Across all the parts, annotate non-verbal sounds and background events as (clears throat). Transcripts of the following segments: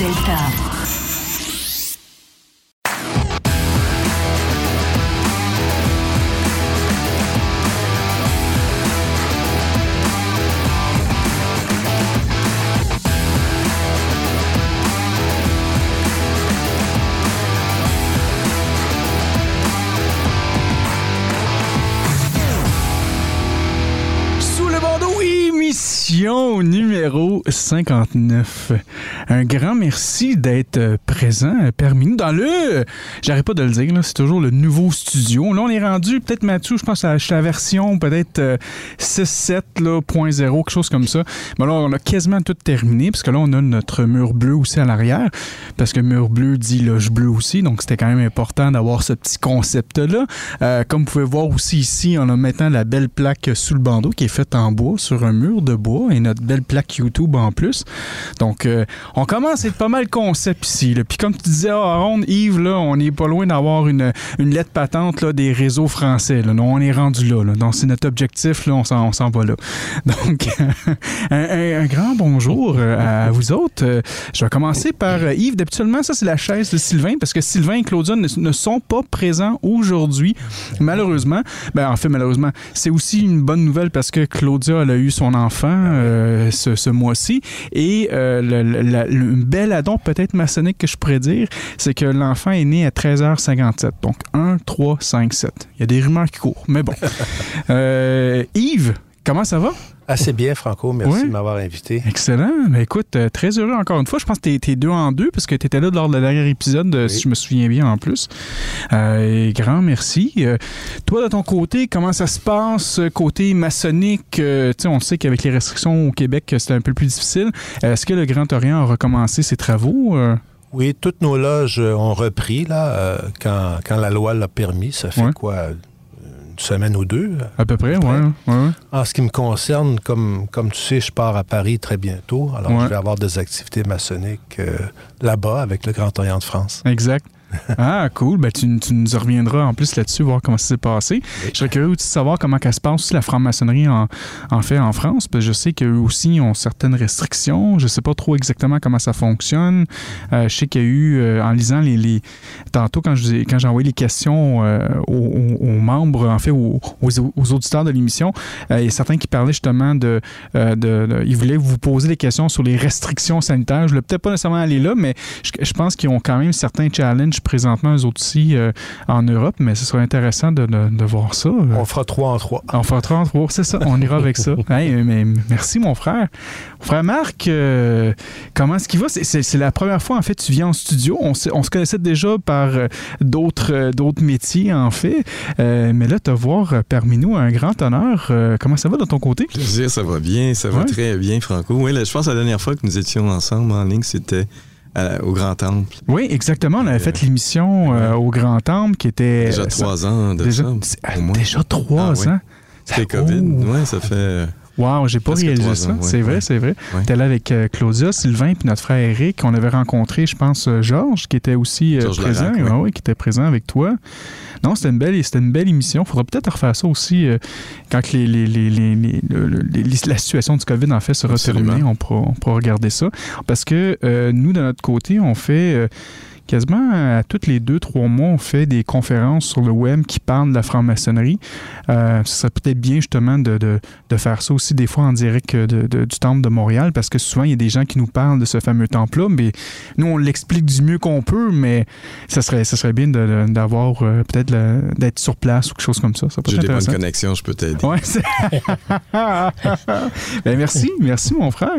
Delta. Numéro 59. Un grand merci d'être euh, présent euh, parmi nous dans le. J'arrête pas de le dire, c'est toujours le nouveau studio. Là, on est rendu, peut-être Mathieu, je pense à la version peut-être euh, 6.7.0, quelque chose comme ça. Mais là, on a quasiment tout terminé, parce que là, on a notre mur bleu aussi à l'arrière, parce que mur bleu dit loge bleu aussi, donc c'était quand même important d'avoir ce petit concept-là. Euh, comme vous pouvez voir aussi ici, on a maintenant la belle plaque sous le bandeau qui est faite en bois sur un mur de bois et notre belle plaque YouTube en plus. Donc, euh, on commence à être pas mal concept ici. Puis comme tu disais, ah, Aaron, Yves, là, on n'est pas loin d'avoir une, une lettre patente là, des réseaux français. Là. On est rendu là. Donc, c'est notre objectif. Là, on s'en va là. (laughs) Donc, (laughs) un, grand bonjour euh, à vous autres. Euh, Je vais commencer par Yves. D'habituellement, ça, c'est la chaise de Sylvain parce que Sylvain et Claudia ne, sont pas présents aujourd'hui, malheureusement. Ben, en fait, malheureusement, c'est aussi une bonne nouvelle parce que Claudia, elle a eu son enfant ce, ce Et euh, le, le- la- le bel addon, peut-être maçonnique que je pourrais dire, c'est que l'enfant est né à 13h57. Donc, 1, 3, 5, 7. Il y a des rumeurs qui courent, mais bon. (laughs) Euh, Yves, comment ça va? Assez bien, Franco. Merci de m'avoir invité. Excellent. Mais écoute, euh, très heureux encore une fois. Je pense que t'es, t'es deux en deux parce que tu étais là lors de la dernière épisode, euh, si je me souviens bien en plus. Euh, et grand merci. Euh, toi, de ton côté, comment ça se passe côté maçonnique? Euh, tu on sait qu'avec les restrictions au Québec, c'était un peu plus difficile. Est-ce que le Grand Orient a recommencé ses travaux? Oui, toutes nos loges ont repris là, quand, quand la loi l'a permis. Ça fait quoi? Semaine ou deux? à peu près, ouais. ouais. En ce qui me concerne, comme, comme tu sais, je pars à Paris très bientôt. Alors, Ouais. je vais avoir des activités maçonniques euh, là-bas avec le Grand Orient de France. Exact. Ah, cool. Ben, tu, tu nous reviendras en plus là-dessus, voir comment ça s'est passé. Je serais curieux aussi de savoir comment ça se passe aussi la franc-maçonnerie en, en fait en France, parce que je sais qu'eux aussi ont certaines restrictions. Je sais pas trop exactement comment ça fonctionne. Euh, je sais qu'il y a eu, euh, en lisant les, les- Tantôt, quand je vous ai- quand j'ai envoyé les questions euh, aux, membres, en fait, aux, aux- aux auditeurs de l'émission, il y a certains qui parlaient justement de, de, de- Ils voulaient vous poser des questions sur les restrictions sanitaires. Je ne voulais peut-être pas nécessairement aller là, mais je, je pense qu'ils ont quand même certains challenges présentement, eux autres aussi, euh, en Europe, mais ce serait intéressant de, de- de voir ça. Euh, On fera trois en trois. on fera 33, c'est ça, on ira avec ça. (laughs) Hey, mais merci, mon frère. Mon frère Marc, euh, comment est-ce qu'il va? C'est- la première fois, en fait, tu viens en studio. On, se- on se connaissait déjà par d'autres euh, d'autres métiers, en fait. Euh, mais là, te voir parmi nous, un grand honneur. Euh, comment ça va de ton côté? Plaisir, ça va bien, ça va Ouais. très bien, Franco. Oui, là, je pense que la dernière fois que nous étions ensemble en ligne, c'était à- au Grand Temple. Oui, exactement. On avait fait l'émission euh, au Grand Temple qui était... Déjà euh, trois ans de déjà, ça. au moins. déjà trois Ah, oui. ans. C'était Oh. COVID. Oui, ça fait. Wow, j'ai pas réalisé ça. ouais, c'est vrai, ouais. c'est vrai. Ouais. T'es là avec euh, Claudia, Sylvain puis notre frère Eric. On avait rencontré, je pense, euh, Georges, qui était aussi euh, présent. Larac, oui. Ah qui était présent avec toi. Non, c'était une belle, c'était une belle émission. Faudra peut-être refaire ça aussi euh, quand les, les- les- la situation du COVID en fait sera Absolument. terminée. On pourra, on pourra regarder ça. Parce que euh, nous, de notre côté, on fait quasiment à toutes les deux, trois mois, on fait des conférences sur le web qui parlent de la franc-maçonnerie. Euh, ce serait peut-être bien justement de, de- de faire ça aussi des fois en direct euh, de- de- du temple de Montréal parce que souvent il y a des gens qui nous parlent de ce fameux temple-là, mais nous on l'explique du mieux qu'on peut, mais ça serait, ça serait bien de- de- d'avoir euh, peut-être d'être sur place ou quelque chose comme ça. J'ai des bonnes connexions, je peux t'aider. Ouais, c'est- (laughs) ben merci, merci mon frère.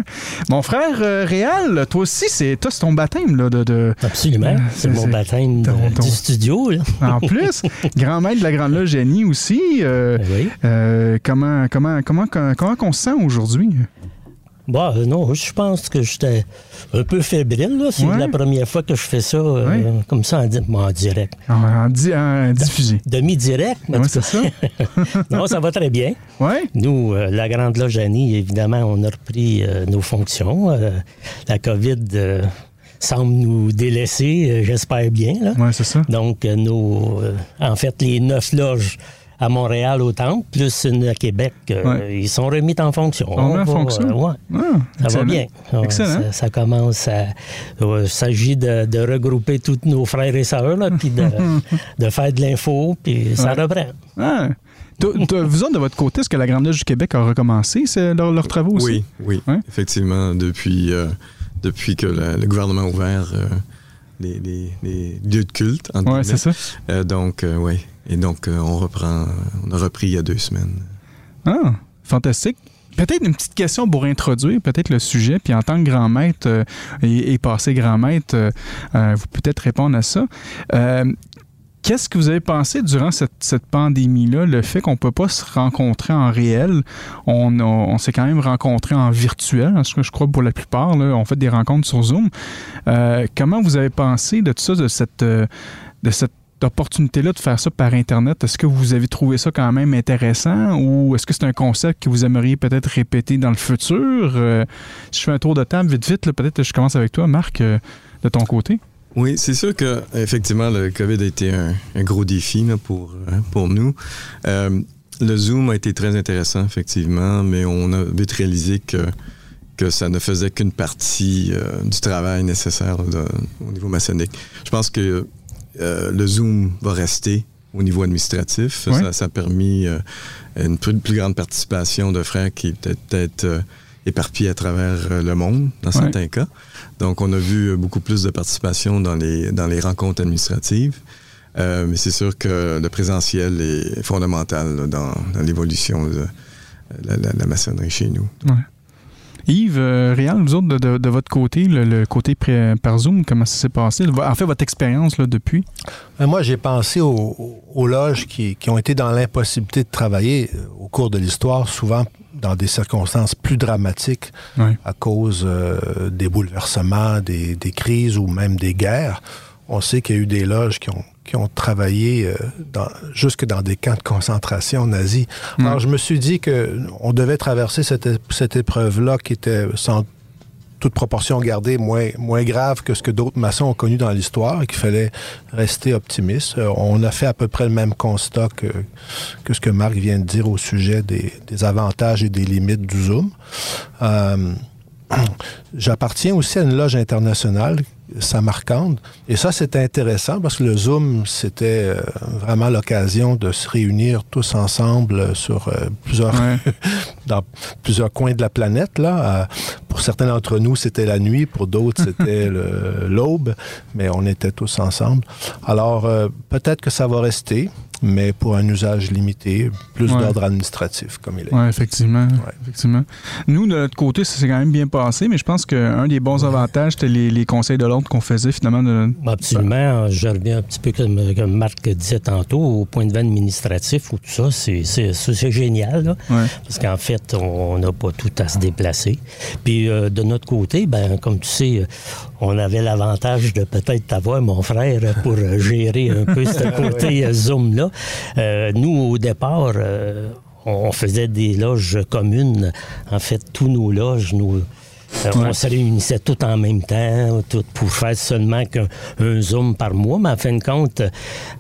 Mon frère euh, Réal, toi aussi, c'est toi c'est ton baptême là, de, de- Absolument. C'est mon baptême ton- de- ton- du studio. Là. en (laughs) plus, grand maître de la grande loge Jenny aussi. euh, Oui. euh, comment comment comment comment qu'on se sent aujourd'hui? Bah, euh, non, je pense que j'étais un peu fébrile. là. C'est Ouais. la première fois que je fais ça euh, Ouais. comme ça en, di- bon, en direct. En, en di- en diffusé. Demi-direct, tout c'est ça. (laughs) non, ça va très bien. Ouais. Nous, euh, la Grande Loge Annie, évidemment, on a repris euh, nos fonctions. La COVID semble nous délaisser, euh, j'espère bien. là. Ouais, c'est ça. Donc, euh, nos, euh, en fait, les neuf loges à Montréal au Temple, plus une à Québec, euh, Ouais. ils sont remis en fonction. Remis en fonction? euh, ouais. Ah, Ça excellent. va bien. Excellent. Ça, ça commence à. Il s'agit de, de regrouper tous nos frères et sœurs, là, puis de, (laughs) de faire de l'info, puis ça Ouais. reprend. Ah. Vous autres, de votre côté, est-ce que la Grande Loge du Québec a recommencé leur- leurs travaux aussi? Oui, oui, Ouais. effectivement, depuis, euh, depuis que le, le gouvernement a ouvert euh, les, les- les lieux de culte. Ouais, c'est ça. Euh, donc, euh, oui. Et donc, on reprend, on a repris il y a deux semaines. Ah, fantastique. Peut-être une petite question pour introduire peut-être le sujet, puis en tant que grand maître euh, et, et passé grand maître, euh, euh, vous peut-être répondre à ça. Qu'est-ce que vous avez pensé durant cette, pandémie-là, le fait qu'on ne peut pas se rencontrer en réel? On, s'est quand même rencontrés en virtuel, ce que je crois pour la plupart. On fait des rencontres sur Zoom. Euh, comment vous avez pensé de tout ça, de cette, euh, de cette opportunité-là de faire ça par Internet? Est-ce que vous avez trouvé ça quand même intéressant ou est-ce que c'est un concept que vous aimeriez peut-être répéter dans le futur? Euh, si je fais un tour de table vite, vite, peut-être je commence avec toi, Marc, de ton côté. Oui, c'est sûr que effectivement le COVID a été un, un gros défi là, pour, euh, pour nous. Euh, le Zoom a été très intéressant, effectivement, mais on a vite réalisé que, que ça ne faisait qu'une partie euh, du travail nécessaire là, de- au niveau maçonnique. Je pense que euh, le Zoom va rester au niveau administratif. Ça, ça a permis une plus, plus grande participation de frères qui étaient peut-être éparpillés à travers euh, le monde, dans Ouais. certains cas. Donc, on a vu euh, beaucoup plus de participation dans les, dans les rencontres administratives. Euh, mais c'est sûr que le présentiel est fondamental là, dans, dans l'évolution de la, la- la maçonnerie chez nous. Yves, euh, Réal, vous autres, de, de- de votre côté, le, le côté pré- par Zoom, comment ça s'est passé? En fait, votre expérience là, depuis? Euh, Moi, j'ai pensé aux, aux loges qui, qui ont été dans l'impossibilité de travailler au cours de l'histoire, souvent dans des circonstances plus dramatiques à cause euh, des bouleversements, des, des crises ou même des guerres. On sait qu'il y a eu des loges qui ont, qui ont travaillé euh, dans, jusque dans des camps de concentration nazis. Mm. Alors, je me suis dit que on devait traverser cette, cette épreuve-là qui était sans toute proportion gardée moins, moins grave que ce que d'autres maçons ont connu dans l'histoire et qu'il fallait rester optimiste. Euh, on a fait à peu près le même constat que, que ce que Marc vient de dire au sujet des, des avantages et des limites du Zoom. Euh, (clears throat) J'appartiens aussi à une loge internationale, Samarcande, et ça c'est intéressant parce que le Zoom c'était euh, vraiment l'occasion de se réunir tous ensemble sur euh, plusieurs Ouais. (laughs) dans plusieurs coins de la planète. Là. Euh, pour certains d'entre nous, c'était la nuit, pour d'autres, (laughs) c'était l'aube, mais on était tous ensemble. Alors, euh, peut-être que ça va rester, mais pour un usage limité, plus Ouais. d'ordre administratif, comme il est. Oui, effectivement, effectivement. Nous, de notre côté, ça s'est quand même bien passé, mais je pense qu'un des bons avantages, c'était les, les conseils de l'ordre qu'on faisait finalement. De... Absolument. Je reviens un petit peu comme, comme Marc disait tantôt, au point de vue administratif ou tout ça, c'est, c'est, ça, c'est génial. là. Ouais. Parce qu'en fait, on n'a pas tout à se déplacer. Puis euh, de notre côté, ben, comme tu sais, on avait l'avantage de peut-être avoir mon frère pour gérer un peu ce (laughs) côté euh, Zoom-là. Euh, nous, au départ, euh, on faisait des loges communes. En fait, tous nos loges, nous, euh, On se réunissait tout en même temps, tout pour faire seulement qu'un un Zoom par mois, mais en fin de compte,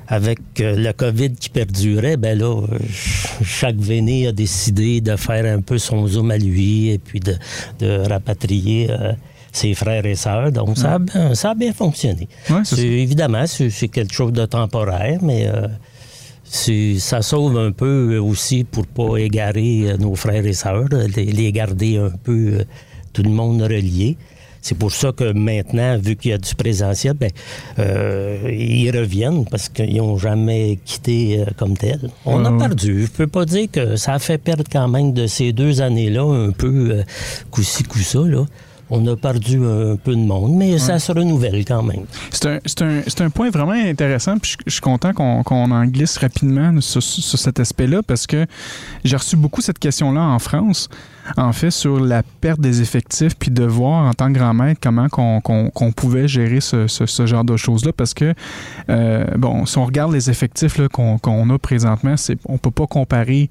avec le COVID qui perdurait, ben là, ch- chaque véné a décidé de faire un peu son Zoom à lui et puis de, de rapatrier euh, ses frères et sœurs. Donc, ça, a, bien- ça a bien fonctionné. Ouais, c'est évidemment, c'est quelque chose de temporaire, mais euh, ça sauve un peu aussi pour pas égarer euh, nos frères et sœurs, euh, les, les garder un peu euh, tout le monde relié. C'est pour ça que maintenant, vu qu'il y a du présentiel, ben, euh, ils reviennent parce qu'ils n'ont jamais quitté euh, comme tel. On a perdu. Je peux pas dire que ça a fait perdre quand même de ces deux années-là un peu euh, coup-ci, coup-ça. Là. On a perdu un peu de monde, mais ça se renouvelle quand même. C'est un, point vraiment intéressant. Puis je, je suis content qu'on en glisse rapidement sur, sur cet aspect-là parce que j'ai reçu beaucoup cette question-là en France, en fait, sur la perte des effectifs, puis de voir en tant que grand maître comment qu'on pouvait gérer ce, ce- ce genre de choses-là. Parce que, euh, bon, si on regarde les effectifs qu'on qu'on a présentement, c'est- on peut pas comparer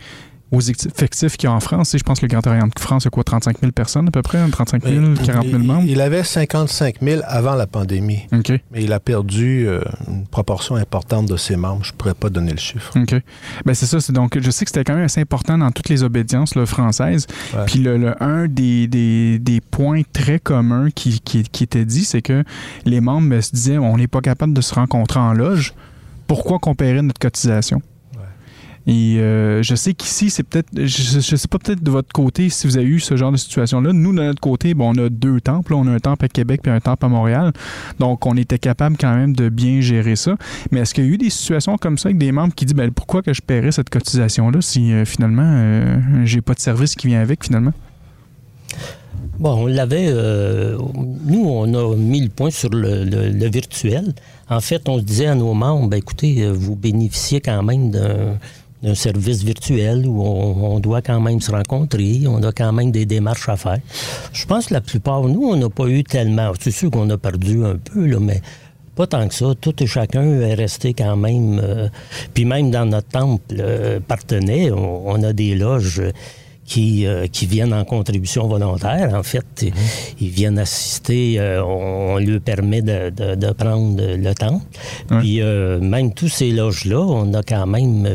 aux effectifs qu'il y a en France. Sais, Je pense que le Grand Orient de France, c'est quoi, 35 000 personnes à peu près? 35 000, 40 000 il, membres? il avait 55 000 avant la pandémie, OK. mais il a perdu euh, une proportion importante de ses membres. Je pourrais pas donner le chiffre. OK. Ben c'est ça. C'est donc, je sais que c'était quand même assez important dans toutes les obédiences là, françaises. Ouais. Puis le, le- un des, des, des points très communs qui, qui, qui était dit, c'est que les membres ben, se disaient on n'est pas capable de se rencontrer en loge. Pourquoi qu'on paierait notre cotisation? Et euh, je sais qu'ici, c'est peut-être, je, je sais pas peut-être de votre côté si vous avez eu ce genre de situation-là. Nous, de notre côté, bon, on a deux temples. On a un temple à Québec puis un temple à Montréal. Donc, on était capable quand même de bien gérer ça. Mais est-ce qu'il y a eu des situations comme ça avec des membres qui disent ben, pourquoi que je paierais cette cotisation-là si euh, finalement euh, j'ai pas de service qui vient avec finalement? Bon, on l'avait. euh, nous, on a mis le point sur le, le- virtuel. En fait, on disait à nos membres ben, écoutez, vous bénéficiez quand même d'un d'un service virtuel où on, on doit quand même se rencontrer, on a quand même des démarches à faire. Je pense que la plupart, nous, on n'a pas eu tellement. C'est sûr qu'on a perdu un peu, là, mais pas tant que ça. Tout et chacun est resté quand même. euh, puis même dans notre temple euh, partenaire, on, on a des loges qui, euh, qui viennent en contribution volontaire. En fait, Mhm. ils viennent assister, euh, on, on leur permet de, de- de prendre le temps. Puis euh, même tous ces loges-là, on a quand même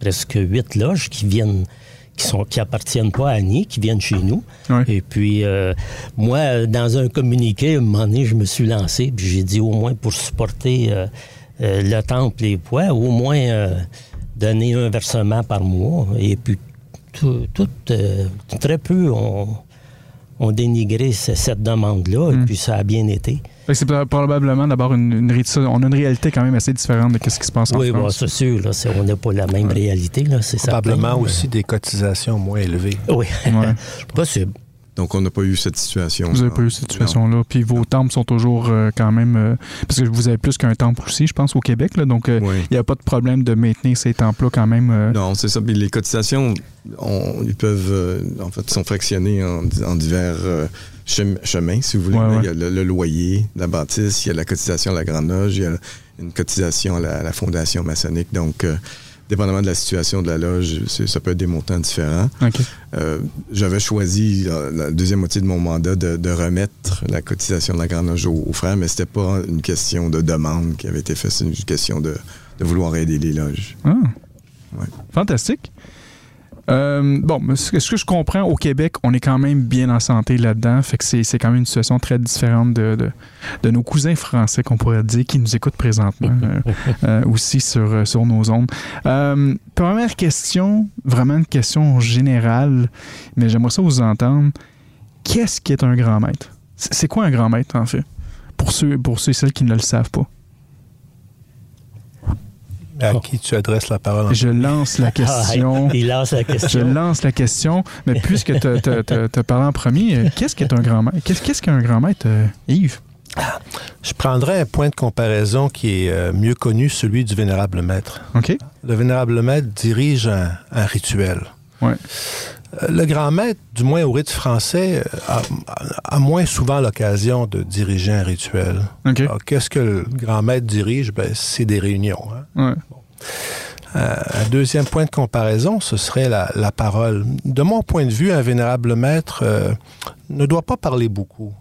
presque huit loges qui viennent qui sont qui appartiennent pas à Annie, qui viennent chez nous. Ouais. Et puis euh, moi, dans un communiqué, à un moment donné, je me suis lancé, puis j'ai dit au moins pour supporter euh, euh, le temple et les poids, au moins donner un versement par mois. Et puis tout, tout, euh, très peu ont, ont dénigré ce- cette demande-là, et puis ça a bien été. C'est pro- probablement d'abord une, une on a une réalité quand même assez différente de ce qui se passe en Oui, France. c'est sûr, là, on n'a pas la même réalité, là, c'est certain. Probablement aussi des cotisations moins élevées. Oui, Ouais. (laughs) possible. Donc, on n'a pas eu cette situation. Vous n'avez pas eu cette situation-là. Puis vos temples sont toujours euh, quand même. euh, parce que vous avez plus qu'un temple aussi, je pense, au Québec. là. donc, euh, il Oui. n'y a pas de problème de maintenir ces temples-là quand même. Non, c'est ça. Puis les cotisations, on- ils peuvent, en fait, sont fractionnés en, en divers chem- chemins, si vous voulez. Ouais, ouais. Il y a le, le loyer la bâtisse, il y a la cotisation à la Grande Loge, il y a une cotisation à la, à la Fondation maçonnique. Donc, dépendamment de la situation de la loge, ça peut être des montants différents. Euh, J'avais choisi, euh, la deuxième moitié de mon mandat, de, de remettre la cotisation de la Grande Loge aux, aux frères, mais c'était pas une question de demande qui avait été faite, c'est une question de, de vouloir aider les loges. Ah. Ouais. Fantastique. Euh, bon, ce que, je comprends, au Québec, on est quand même bien en santé là-dedans. Fait que c'est quand même une situation très différente de, de, de nos cousins français, qu'on pourrait dire, qui nous écoutent présentement (laughs) euh, euh, aussi sur, sur nos ondes. Première question, vraiment une question générale, mais j'aimerais ça vous entendre. Qu'est-ce qui est un grand maître? C'est c'est quoi un grand maître, en fait? Pour ceux, pour ceux et celles qui ne le savent pas. À qui tu adresses la parole en Je lance la (laughs) question. Ah, (laughs) il lance la Je question. lance la question, mais puisque tu as parlé en premier, euh, qu'est-ce qu'est un grand maître? Qu'est-ce qu'un grand maître, euh, Yves? Je prendrais un point de comparaison qui est euh, mieux connu, celui du vénérable maître. OK? Le vénérable maître dirige un, un rituel. Ouais. Euh, Le grand maître, du moins au rite français, euh, a, a moins souvent l'occasion de diriger un rituel. Alors, Qu'est-ce que le grand maître dirige? Ben, c'est des réunions. hein. Ouais. Euh, un deuxième point de comparaison, ce serait la, la parole. De mon point de vue, un vénérable maître euh, ne doit pas parler beaucoup.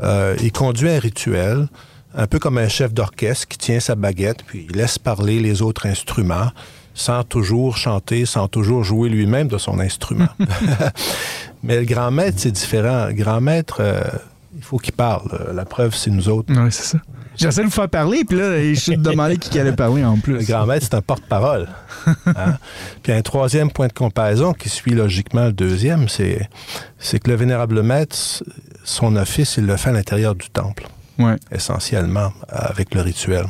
Euh, il conduit un rituel, un peu comme un chef d'orchestre qui tient sa baguette, puis il laisse parler les autres instruments, sans toujours chanter, sans toujours jouer lui-même de son instrument. (laughs) Mais le grand maître, c'est différent. Le grand maître, euh, il faut qu'il parle. La preuve, c'est nous autres. Ouais, c'est ça. J'essaie de vous faire parler, puis là, je suis demandé qui allait parler en plus. Le grand maître, c'est un porte-parole. Hein? (laughs) Puis un troisième point de comparaison qui suit logiquement le deuxième, c'est, c'est que le vénérable maître, son office, il le fait à l'intérieur du temple, Ouais. essentiellement, avec le rituel.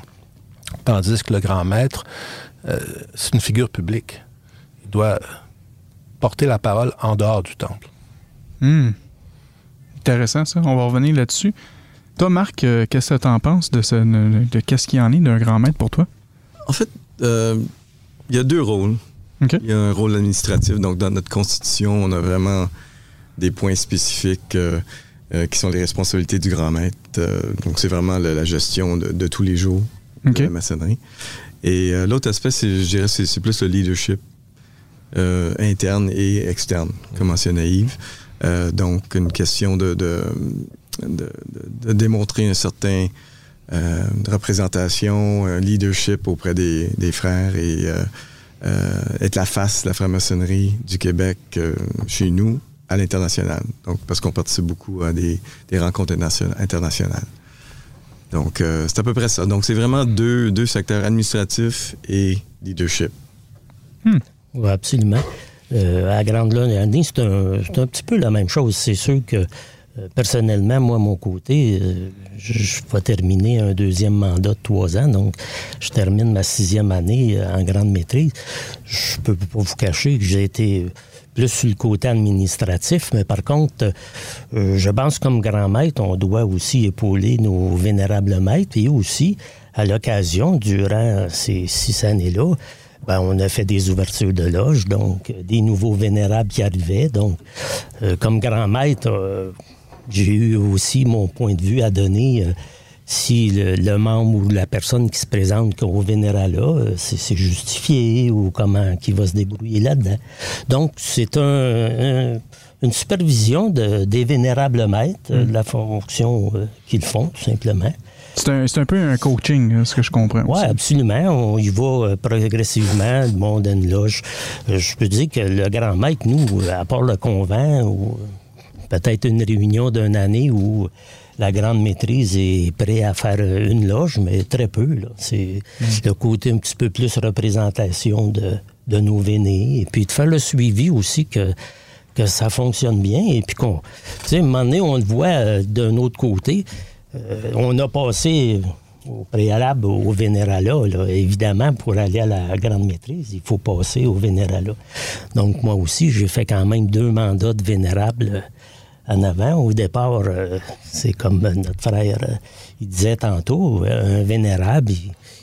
Tandis que le grand maître, euh, c'est une figure publique. Il doit porter la parole en dehors du temple. Hmm. Intéressant, ça. On va revenir là-dessus. Toi, Marc, euh, qu'est-ce que tu en penses de, ce, de, qu'est-ce qu'il en est d'un grand maître pour toi? En fait, euh, il y a deux rôles. Il y a un rôle administratif. Donc, dans notre constitution, on a vraiment des points spécifiques euh, euh, qui sont les responsabilités du grand maître. Euh, donc, c'est vraiment le- la gestion de, de tous les jours de la maçonnerie. Et euh, l'autre aspect, c'est, je dirais, c'est, c'est plus le leadership euh, interne et externe, comme mentionnait Yves. Euh, donc, une question de, démontrer un certain représentation, un leadership auprès des, frères et être la face de la franc-maçonnerie du Québec chez nous à l'international. Donc, parce qu'on participe beaucoup à des, rencontres internation- internationales. Donc, euh, c'est à peu près ça. Donc, c'est vraiment deux, deux secteurs administratifs et leadership. Oui, absolument. Euh, à Grande Lune, c'est un, c'est un petit peu la même chose. C'est sûr que euh, personnellement, moi, à mon côté, euh, je, je vais terminer un deuxième mandat de trois ans. Donc, je termine ma sixième année en grande maîtrise. Je peux pas vous cacher que j'ai été plus sur le côté administratif, mais par contre, euh, je pense comme grand maître, on doit aussi épauler nos vénérables maîtres et aussi, à l'occasion, durant ces six années-là, ben, on a fait des ouvertures de loges, donc euh, des nouveaux vénérables qui arrivaient. Donc, euh, comme grand maître, j'ai eu aussi mon point de vue à donner. Si le, le membre ou la personne qui se présente au vénérat-là, euh, c'est justifié ou comment qui va se débrouiller là-dedans. Donc, c'est un, un- une supervision de- des vénérables maîtres, euh, de la fonction euh, qu'ils font, tout simplement. C'est un, c'est un peu un coaching, hein, ce que je comprends. Oui, absolument. On y va progressivement, le monde a une loge. Je peux dire que le grand maître, nous, à part le convent, ou peut-être une réunion d'une année où la grande maîtrise est prêt à faire euh, une loge, mais très peu. C'est le côté un petit peu plus représentation de, de nos vénés, et puis de faire le suivi aussi que que ça fonctionne bien et puis qu'on tu sais à un moment donné on le voit euh, d'un autre côté Euh, on a passé au préalable au Vénérala, là. évidemment, pour aller à la grande maîtrise, il faut passer au Vénérala. Donc, moi aussi, j'ai fait quand même deux mandats de Vénérable avant. Au départ, euh, c'est comme notre frère, euh, il disait tantôt, euh, un Vénérable,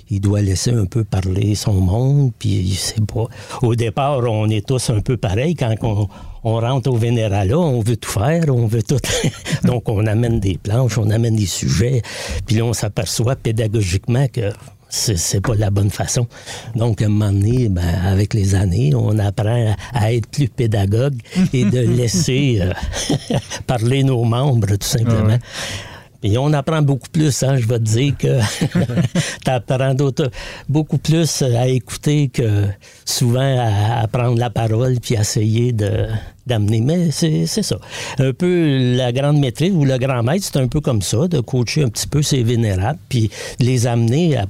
il, doit laisser un peu parler son monde, puis c'est pas... Au départ, on est tous un peu pareils. Quand on, rentre au Vénérala, on veut tout faire, on veut tout... (laughs) Donc, on amène des planches, on amène des sujets, puis là, on s'aperçoit pédagogiquement que c'est, pas la bonne façon. Donc, à un moment donné, ben, avec les années, on apprend à être plus pédagogue et de (laughs) laisser euh, (laughs) parler nos membres, tout simplement. Et on apprend beaucoup plus, hein, je vais te dire que (laughs) tu apprends d'autres- beaucoup plus à écouter que souvent à, à prendre la parole puis essayer de, d'amener. Mais c'est, c'est ça. Un peu la grande maîtrise ou le grand maître, c'est un peu comme ça, de coacher un petit peu ces vénérables puis les amener à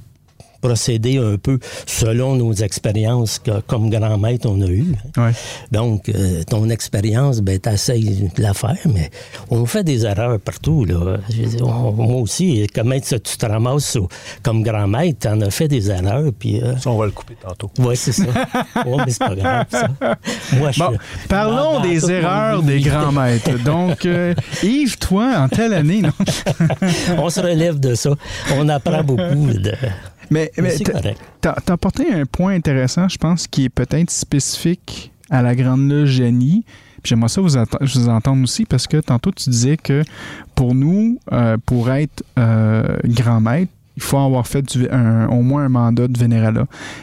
procéder un peu selon nos expériences que, comme grand maître on a eu. Ouais. Donc, euh, ton expérience, ben, t'essayes de la faire, mais on fait des erreurs partout. Là. Je veux dire, on- moi aussi, comment ça, tu te ramasses au- comme grand maître, t'en as fait des erreurs, puis... euh, Ça, on va le couper tantôt. ouais, c'est ça. ouais, mais c'est pas grave, ça. Moi, je Bon, parlons dans- dans des erreurs des grands maîtres. Donc, euh, Yves, toi, en telle année, non? (laughs) On se relève de ça. On apprend beaucoup de... Mais, Mais mais t'as- apporté un point intéressant, je pense, qui est peut-être spécifique à la Grande Loge Génie. J'aimerais ça vous, atten- je vous entendre aussi parce que tantôt tu disais que pour nous, euh, pour être euh, grand maître, il faut avoir fait du- un- au moins un mandat de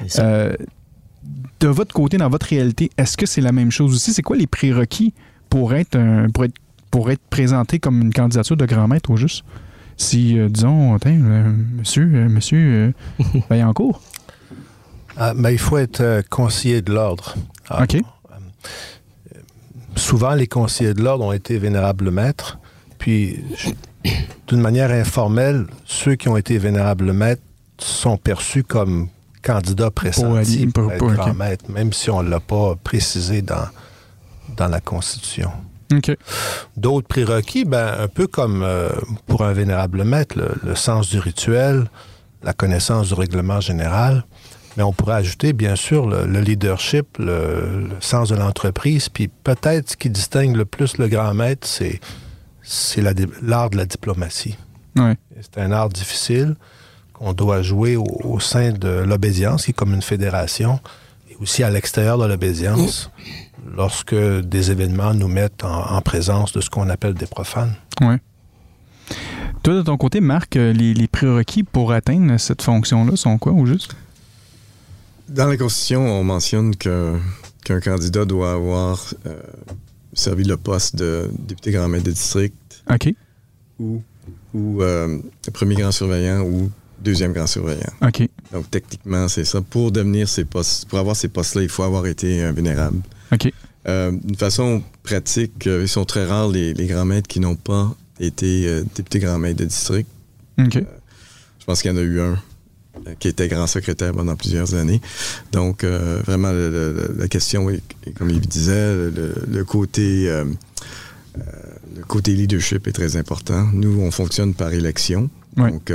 ça. Euh, de votre côté, dans votre réalité, est-ce que c'est la même chose aussi? C'est quoi les prérequis pour être, un- pour être, pour être présenté comme une candidature de grand maître au juste? Si, euh, disons, tiens, euh, monsieur, euh, monsieur euh, (laughs) Vaillancourt. Ah, mais il faut être euh, conseiller de l'ordre. Ah, OK. souvent, les conseillers de l'ordre ont été vénérables maîtres. Puis, d'une manière informelle, ceux qui ont été vénérables maîtres sont perçus comme candidats pressentis pour, pour- être pour- grand OK. maître, même si on ne l'a pas précisé dans, dans la Constitution. D'autres prérequis, ben, un peu comme euh, pour un vénérable maître, le, le sens du rituel, la connaissance du règlement général. Mais on pourrait ajouter, bien sûr, le, le leadership, le, le sens de l'entreprise. Puis peut-être ce qui distingue le plus le grand maître, c'est, c'est la dé- l'art de la diplomatie. C'est un art difficile qu'on doit jouer au, au sein de l'obédience, qui est comme une fédération, et aussi à l'extérieur de l'obédience, lorsque des événements nous mettent en, en présence de ce qu'on appelle des profanes. Ouais. Toi, de ton côté, Marc, euh, les, les prérequis pour atteindre cette fonction-là sont quoi, au juste? Dans la Constitution, on mentionne que- qu'un candidat doit avoir euh, servi le poste de député grand maître de district OK. ou, ou euh, premier grand surveillant ou deuxième grand surveillant. OK. Donc, techniquement, c'est ça. Pour devenir ces postes, pour avoir ces postes-là, il faut avoir été un vénérable. OK. Euh, D'une façon pratique, euh, ils sont très rares les, les grands maîtres qui n'ont pas été euh, députés grand maître de district. OK. Je pense qu'il y en a eu un qui était grand secrétaire pendant plusieurs années. Donc, euh, vraiment, le- le- la question, est, comme il disait, le, le côté, euh, euh, le côté leadership est très important. Nous, on fonctionne par élection. Ouais. Donc,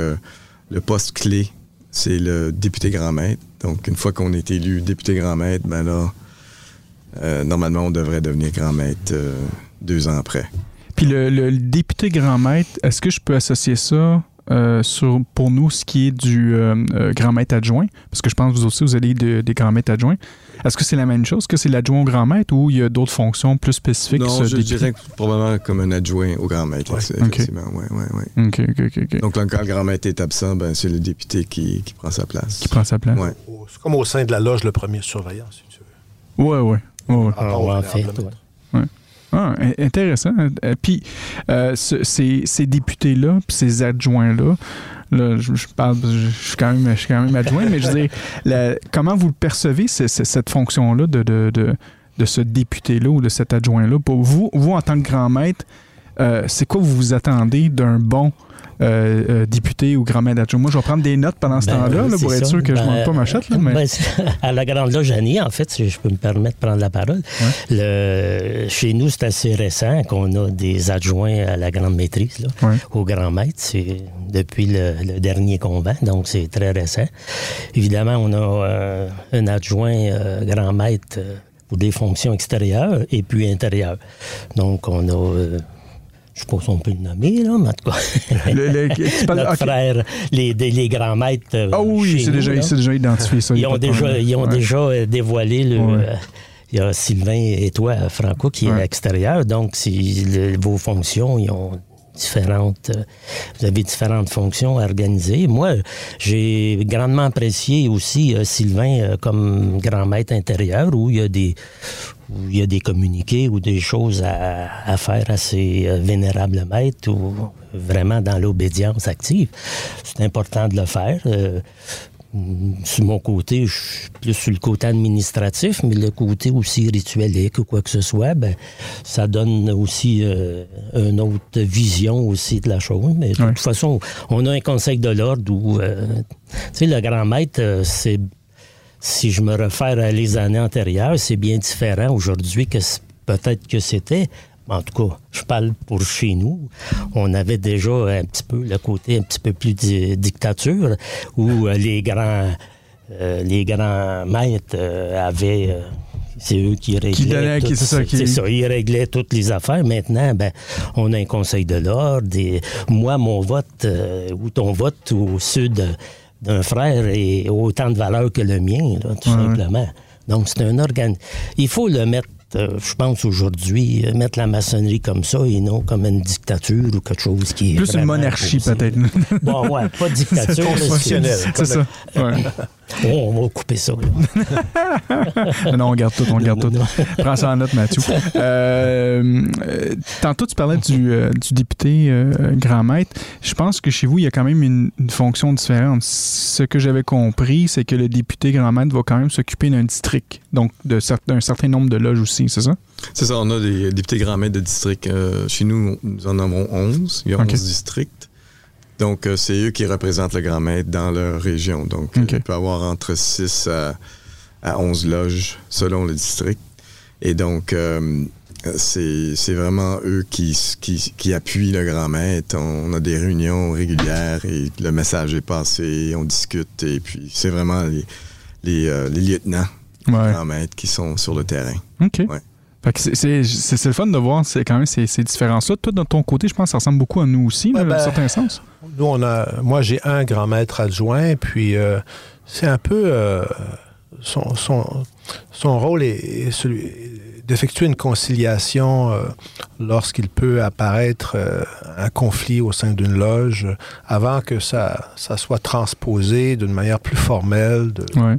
le poste clé, c'est le député grand maître. Donc, une fois qu'on est élu député grand maître, ben là, euh, normalement, on devrait devenir grand maître euh, deux ans après. Puis le, le député grand maître, est-ce que je peux associer ça euh, sur, pour nous, ce qui est du euh, euh, grand maître adjoint? Parce que je pense que vous aussi, vous avez de- des grands maîtres adjoints. Est-ce que c'est la même chose que c'est l'adjoint au grand maître ou il y a d'autres fonctions plus spécifiques? non, ce je député? dirais que probablement comme un adjoint au grand maître. Ouais. Effectivement, ouais, ouais. Donc, quand le grand maître est absent, ben, c'est le député qui, qui prend sa place. Qui prend sa place? C'est comme au sein de la loge, le premier surveillant, si tu veux. Ouais, ouais. Ouais. À part Ah, ouais. Ah, intéressant. Euh, Puis, euh, ce- ces, ces députés-là, puis ces adjoints-là, là, je, je parle, je, je suis quand même, je suis quand même adjoint, mais je veux dire, (laughs) la- comment vous le percevez, ce- ce- cette fonction-là de, de, de, de ce député-là ou de cet adjoint-là? Pour vous, vous, en tant que grand maître, euh, c'est quoi vous vous attendez d'un bon euh, euh, député ou grand maître adjoint? Moi, je vais prendre des notes pendant ce Ben, temps-là, là, pour être sûr que je ne Ben, manque pas ma chatte. Là, (laughs) mais... ben, à la Grande Loge Annie, en fait, si je peux me permettre de prendre la parole, le- chez nous, c'est assez récent qu'on a des adjoints à la grande maîtrise, là, Ouais. au grand maître. C'est depuis le, le dernier convent, donc c'est très récent. Évidemment, on a euh, un adjoint euh, grand maître pour des fonctions extérieures et puis intérieures. Donc, on a... je suppose qu'on peut le nommer, là, mais en tout cas, Le- (laughs) notre frère, les, les grands maîtres. euh, Ah oui, c'est déjà, déjà identifié, ça. Ils ont pas déjà, ils ont Ouais. déjà euh, dévoilé le. Ouais. euh, il y a Sylvain et toi, Franco, qui est à l'extérieur. Donc, si le- vos fonctions, ils ont différentes. euh, vous avez différentes fonctions à organiser. Moi, j'ai grandement apprécié aussi euh, Sylvain euh, comme grand maître intérieur, où il y a des où il y a des communiqués ou des choses à, à faire à ces euh, vénérables maîtres ou vraiment dans l'obédience active. C'est important de le faire. Euh, sur mon côté, je suis plus sur le côté administratif, mais le côté aussi rituelique ou quoi que ce soit, ben, ça donne aussi euh, une autre vision aussi de la chose. Mais de toute façon, on a un conseil de l'ordre où, euh, tu sais, le grand maître, euh, c'est, si je me réfère à les années antérieures, c'est bien différent aujourd'hui que peut-être que c'était. En tout cas, je parle pour chez nous. On avait déjà un petit peu le côté un petit peu plus di- dictature, où euh, les grands, euh, les grands maîtres euh, avaient. euh, c'est eux qui réglaient. qui- c'est ça, qui- ça, ils réglaient toutes les affaires. Maintenant, ben, on a un conseil de l'ordre. Moi, mon vote euh, ou ton vote au sud d'un frère est autant de valeur que le mien, là, tout simplement. Donc, c'est un organe. Il faut le mettre, euh, je pense, aujourd'hui, euh, mettre la maçonnerie comme ça et non comme une dictature ou quelque chose qui est. Plus une monarchie, peut-être. Bon, ouais, pas de (laughs) dictature. constitutionnel. C'est ça. Ouais. (laughs) Oh, on va couper ça. (laughs) non, on garde tout, on garde tout. Prends ça en note, Mathieu. Euh, euh, tantôt, tu parlais du, euh, du député euh, grand maître. Je pense que chez vous, il y a quand même une, une fonction différente. Ce que j'avais compris, c'est que le député grand maître va quand même s'occuper d'un district, donc de cer- d'un certain nombre de loges aussi, c'est ça? C'est ça, on a des députés grands maîtres de district. Euh, chez nous, nous en avons 11. Il y a 11 Ok. districts. Donc, euh, c'est eux qui représentent le grand maître dans leur région. Donc, euh, Ok. il peut y avoir entre 6 à, à 11 loges selon le district. Et donc, euh, c'est vraiment eux qui, qui, qui appuient le grand maître. On a des réunions régulières et le message est passé, on discute. Et puis, c'est vraiment les, les, euh, les lieutenants Ouais. grand maître qui sont sur le terrain. OK. Ouais. C'est- le fun de voir quand même ces, ces différences-là. Toi, de ton côté, je pense que ça ressemble beaucoup à nous aussi, Ouais, dans un ben, certain sens. Nous, on a, moi, j'ai un grand maître adjoint, puis euh, c'est un peu euh, son, son, son rôle est, est celui d'effectuer une conciliation euh, lorsqu'il peut apparaître un conflit au sein d'une loge, avant que ça, ça soit transposé d'une manière plus formelle, de Ouais.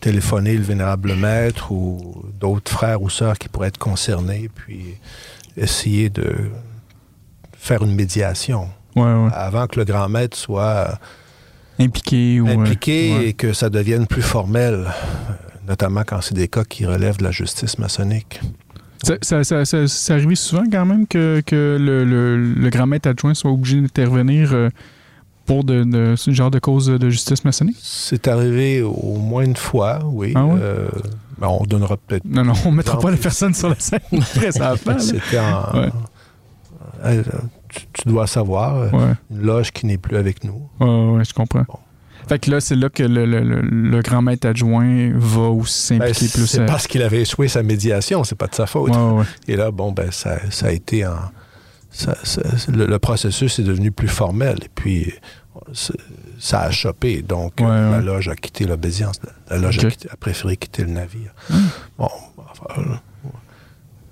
Téléphoner le vénérable maître ou d'autres frères ou sœurs qui pourraient être concernés, puis essayer de faire une médiation Ouais, ouais. avant que le grand maître soit Impliqué ou. euh, impliqué ouais. et que ça devienne plus formel, euh, notamment quand c'est des cas qui relèvent de la justice maçonnique. Ça, ça, ça, ça- c'est arrivé souvent quand même que, que le, le- le grand maître adjoint soit obligé d'intervenir euh, pour de, de- ce genre de cause de justice maçonnique? C'est arrivé au moins une fois, oui. Ah ouais? Euh, ben, on donnera peut-être. Non, non, on mettra Non. pas la personne sur la scène. (laughs) (laughs) C'était en. Ouais. Euh, tu, tu dois savoir, euh, Ouais, une loge qui n'est plus avec nous. ouais, je comprends. Bon. Fait que là, c'est là que le, le- le- le grand maître adjoint va aussi Ben, s'impliquer plus. c'est euh, parce qu'il avait échoué sa médiation, c'est pas de sa faute. ouais, ouais, ouais. Et là, bon, ben, ça, ça a été en. Ça- ça- le, le processus est devenu plus formel. Et puis, ça a chopé. Donc, Ouais, la loge a quitté l'obédience. La loge a, quitté- a préféré quitter le navire. Hum. Bon, enfin,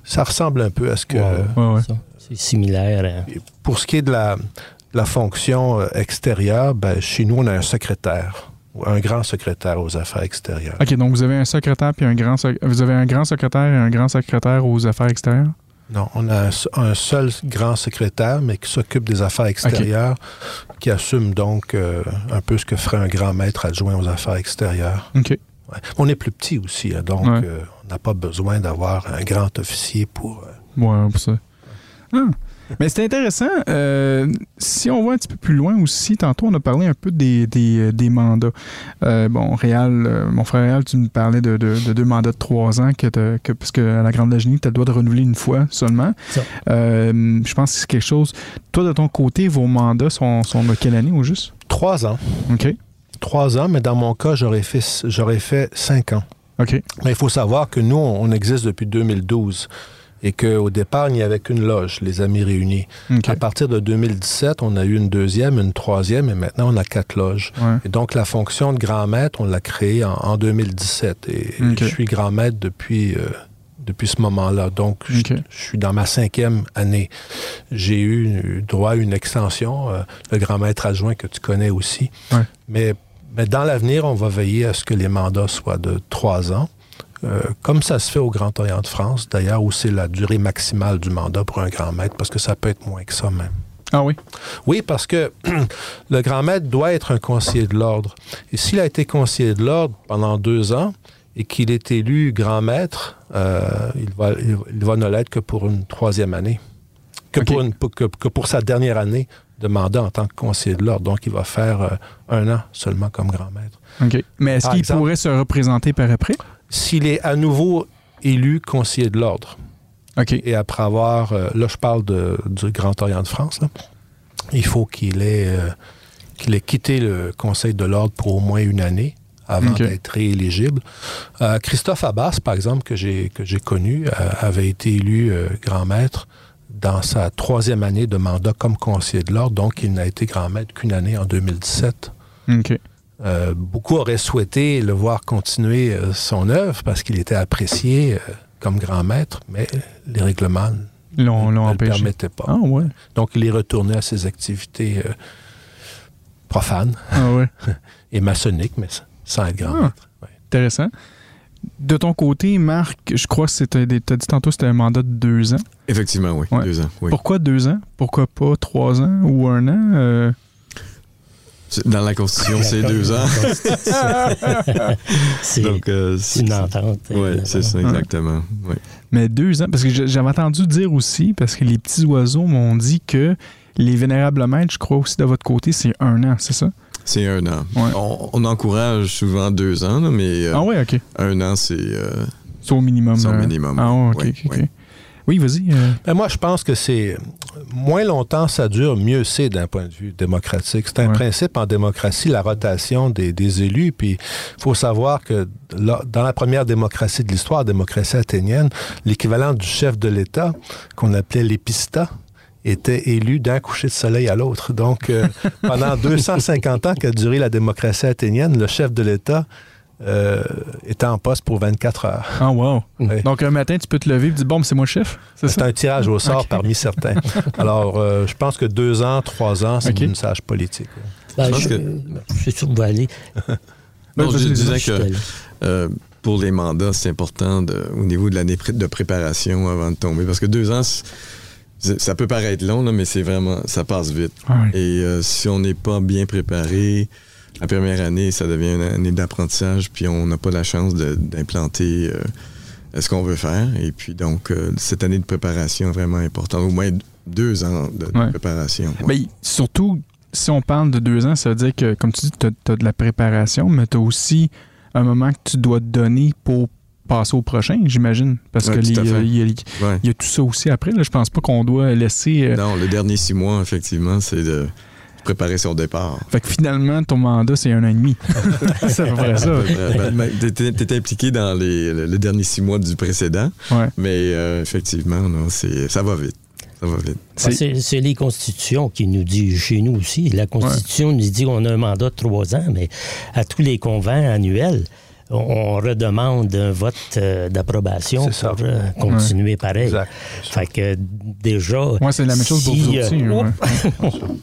ça ressemble un peu à ce que. Ouais. Ouais, ouais. Ça, C'est similaire. Et Pour ce qui est de la, de la fonction euh, extérieure, ben, chez nous, on a un secrétaire, un grand secrétaire aux affaires extérieures. OK, donc vous avez un secrétaire puis un grand vous avez un grand secrétaire et un grand secrétaire aux affaires extérieures? Non, on a un, seul grand secrétaire, mais qui s'occupe des affaires extérieures, qui assume donc euh, un peu ce que ferait un grand maître adjoint aux affaires extérieures. OK. Ouais. On est plus petit aussi, hein, donc Ouais. euh, on n'a pas besoin d'avoir un grand officier pour... euh, Ouais, pour ça. Ah. Mais c'est intéressant. euh, si on va un petit peu plus loin aussi, tantôt on a parlé un peu des, des, des mandats. Euh, bon, Réal, euh, mon frère Réal, tu me parlais de, de- de deux mandats de trois ans, que, parce que à la Grande Lagenie, tu as le droit de renouveler une fois seulement. Euh, je pense que c'est quelque chose. Toi, de ton côté, vos mandats sont, sont de quelle année au juste? trois ans. OK. Trois ans, mais dans mon cas, j'aurais fait, j'aurais fait cinq ans. OK. Mais il faut savoir que nous, on existe depuis 2012 et qu'au départ, il n'y avait qu'une loge, les Amis réunis. À partir de 2017, on a eu une deuxième, une troisième, et maintenant on a quatre loges. Ouais. Et donc la fonction de grand maître, on l'a créée en, en 2017. Et je suis grand maître depuis, euh, depuis ce moment-là. Donc je, suis dans ma cinquième année. J'ai eu eu droit à une extension, euh, le grand maître adjoint que tu connais aussi. Ouais. Mais, mais dans l'avenir, on va veiller à ce que les mandats soient de trois ans. Euh, comme ça se fait au Grand Orient de France, d'ailleurs, où c'est la durée maximale du mandat pour un grand maître, parce que ça peut être moins que ça même. Ah oui? Oui, parce que (clears throat) le grand maître doit être un conseiller de l'ordre. Et s'il a été conseiller de l'ordre pendant deux ans et qu'il est élu grand maître, euh, il, va, il, il va ne l'être que pour une troisième année. Que, pour une- que, que pour sa dernière année de mandat en tant que conseiller de l'ordre. Donc, il va faire euh, un an seulement comme grand maître. OK. Mais est-ce qu'il pourrait se représenter par après? S'il est à nouveau élu conseiller de l'ordre, et après avoir, euh, là je parle de- du Grand Orient de France, là, il faut qu'il ait, euh, qu'il ait quitté le Conseil de l'ordre pour au moins une année avant d'être rééligible. Euh, Christophe Abbas, par exemple, que j'ai, que j'ai connu, avait été élu grand maître dans sa troisième année de mandat comme conseiller de l'ordre, donc il n'a été grand maître qu'une année en 2017. OK. Euh, beaucoup auraient souhaité le voir continuer euh, son œuvre parce qu'il était apprécié euh, comme grand maître, mais les règlements ne l'ont le empêché. permettaient pas. Ah ouais. Donc, il est retourné à ses activités euh, profanes Ah ouais. (laughs) et maçonniques, mais sans être grand Ah. maître. Ouais. Intéressant. De ton côté, Marc, je crois que c'était. des- T'as dit tantôt que c'était un mandat de deux ans. Effectivement, oui. Ouais. Deux ans. Oui. Pourquoi deux ans? Pourquoi pas trois ans ou un an? Dans la Constitution, c'est deux ans. (laughs) C'est euh, c'est une entente. Oui, euh, c'est ça, exactement. Ouais. mais deux ans, parce que j'avais entendu dire aussi, parce que les petits oiseaux m'ont dit que les vénérables maîtres, je crois aussi de votre côté, c'est un an, c'est ça? C'est un an. Ouais. On, on encourage souvent deux ans, mais euh, ah ouais, ok. un an, c'est. euh, C'est au minimum. C'est au minimum, Ah ok, ok. Oui. Vas-y. euh, Ben, moi, je pense que c'est moins longtemps ça dure, mieux c'est d'un point de vue démocratique. C'est un Ouais. principe en démocratie, la rotation des, des élus. Puis il faut savoir que là, dans la première démocratie de l'histoire, démocratie athénienne, l'équivalent du chef de l'État, qu'on appelait l'épista, était élu d'un coucher de soleil à l'autre. Donc, euh, pendant (laughs) 250 ans qu'a duré la démocratie athénienne, le chef de l'État euh, était en poste pour 24 heures. Ah, wow. Donc, un matin, tu peux te lever et dire Bon, c'est moi le chef. C'est un tirage au sort parmi certains. (laughs) Alors, euh, je pense que deux ans, trois ans, c'est Ok. un message politique. Ben, Je pense je, que- je suis sûr que vous allez. Non, je disais que euh, pour les mandats, c'est important de- au niveau de l'année de préparation avant de tomber. Parce que deux ans, ça peut paraître long, là, mais c'est vraiment, ça passe vite. Ah, oui. Et euh, si on n'est pas bien préparé, la première année, ça devient une année d'apprentissage, puis on n'a pas la chance d'implanter euh, ce qu'on veut faire. Et puis donc, euh, cette année de préparation est vraiment importante, au moins deux ans de, préparation. ouais. Ben, surtout, si on parle de deux ans, ça veut dire que, comme tu dis, tu as, de la préparation, mais tu as aussi un moment que tu dois te donner pour passer au prochain, j'imagine. Parce Ouais, que tout à les- fait. il y, a- Ouais. il y a tout ça aussi après. Là. Je pense pas qu'on doit laisser. euh, Non, le dernier six mois, effectivement, c'est de préparer son départ. Fait que finalement, ton mandat, c'est un an et demi. (laughs) c'est à peu près ça. Ben, ben, T'étais t'étais impliqué dans les, le, le dernier six mois du précédent, Ouais. mais euh, effectivement, non, c'est- ça va vite. Ça va vite. C'est- Ah, c'est les constitutions qui nous disent chez nous aussi. La Constitution nous dit qu'on a un mandat de trois ans, mais à tous les convents annuels, on, redemande un vote euh, d'approbation pour euh, continuer pareil. Exact. Fait que déjà. Ouais, c'est la même chose pour si, vous euh, aussi.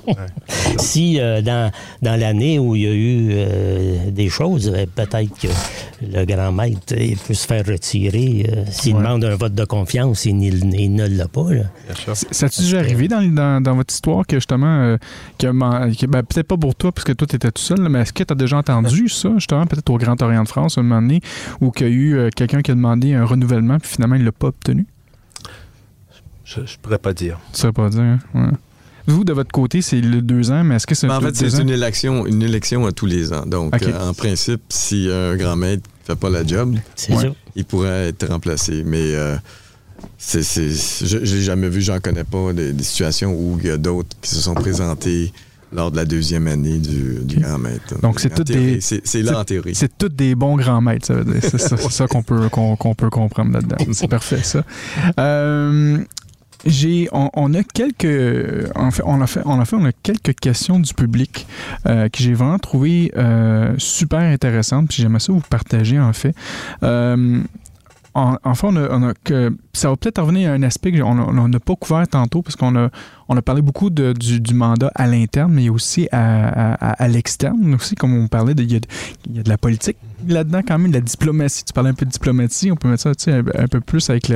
ouais. (laughs) Si euh, dans, dans l'année où il y a eu euh, des choses, peut-être que le grand maître il peut se faire retirer. euh, S'il Ouais. demande un vote de confiance, il, il- il ne l'a pas. là. Bien sûr. C'est- Ça t'est déjà arrivé dans, dans, dans votre histoire que justement, euh, que, ben, peut-être pas pour toi, parce que toi, tu étais tout seul, là, mais est-ce que tu as déjà entendu ça, justement, peut-être au Grand Orient de France, un moment donné, où qu'il y a eu euh, quelqu'un qui a demandé un renouvellement, puis finalement, il l'a pas obtenu? Je ne pourrais pas dire. Tu saurais pas dire. hein? Ouais. Vous, de votre côté, c'est le deux ans, mais est-ce que c'est Ben, en le fait, deux c'est une élection, une élection à tous les ans. Donc, euh, en principe, si un grand maître ne fait pas la job, Ouais. il pourrait être remplacé. Mais euh, c'est, c'est- je ne l'ai jamais vu, j'en connais pas des, des situations où il y a d'autres qui se sont présentés lors de la deuxième année du, grand maître. Donc, c'est toutes des- C'est, c'est là en théorie. C'est tous des bons grands maîtres, ça veut dire. C'est ça, qu'on peut, peut comprendre là-dedans. (laughs) C'est parfait, ça. Euh, j'ai, on, on a quelques, en fait, on a fait, on a fait, on a quelques questions du public euh, que j'ai vraiment trouvé euh, super intéressantes. Puis j'aimerais ça vous partager en fait. Euh, en, en fait, on a, que ça va peut-être revenir à un aspect qu'on n'a pas couvert tantôt parce qu'on a, parlé beaucoup de- du, mandat à l'interne, mais aussi à, à- l'externe aussi, comme on parlait, de, il, y a, de- la politique là-dedans quand même, de la diplomatie. Tu parlais un peu de diplomatie, on peut mettre ça un, peu plus avec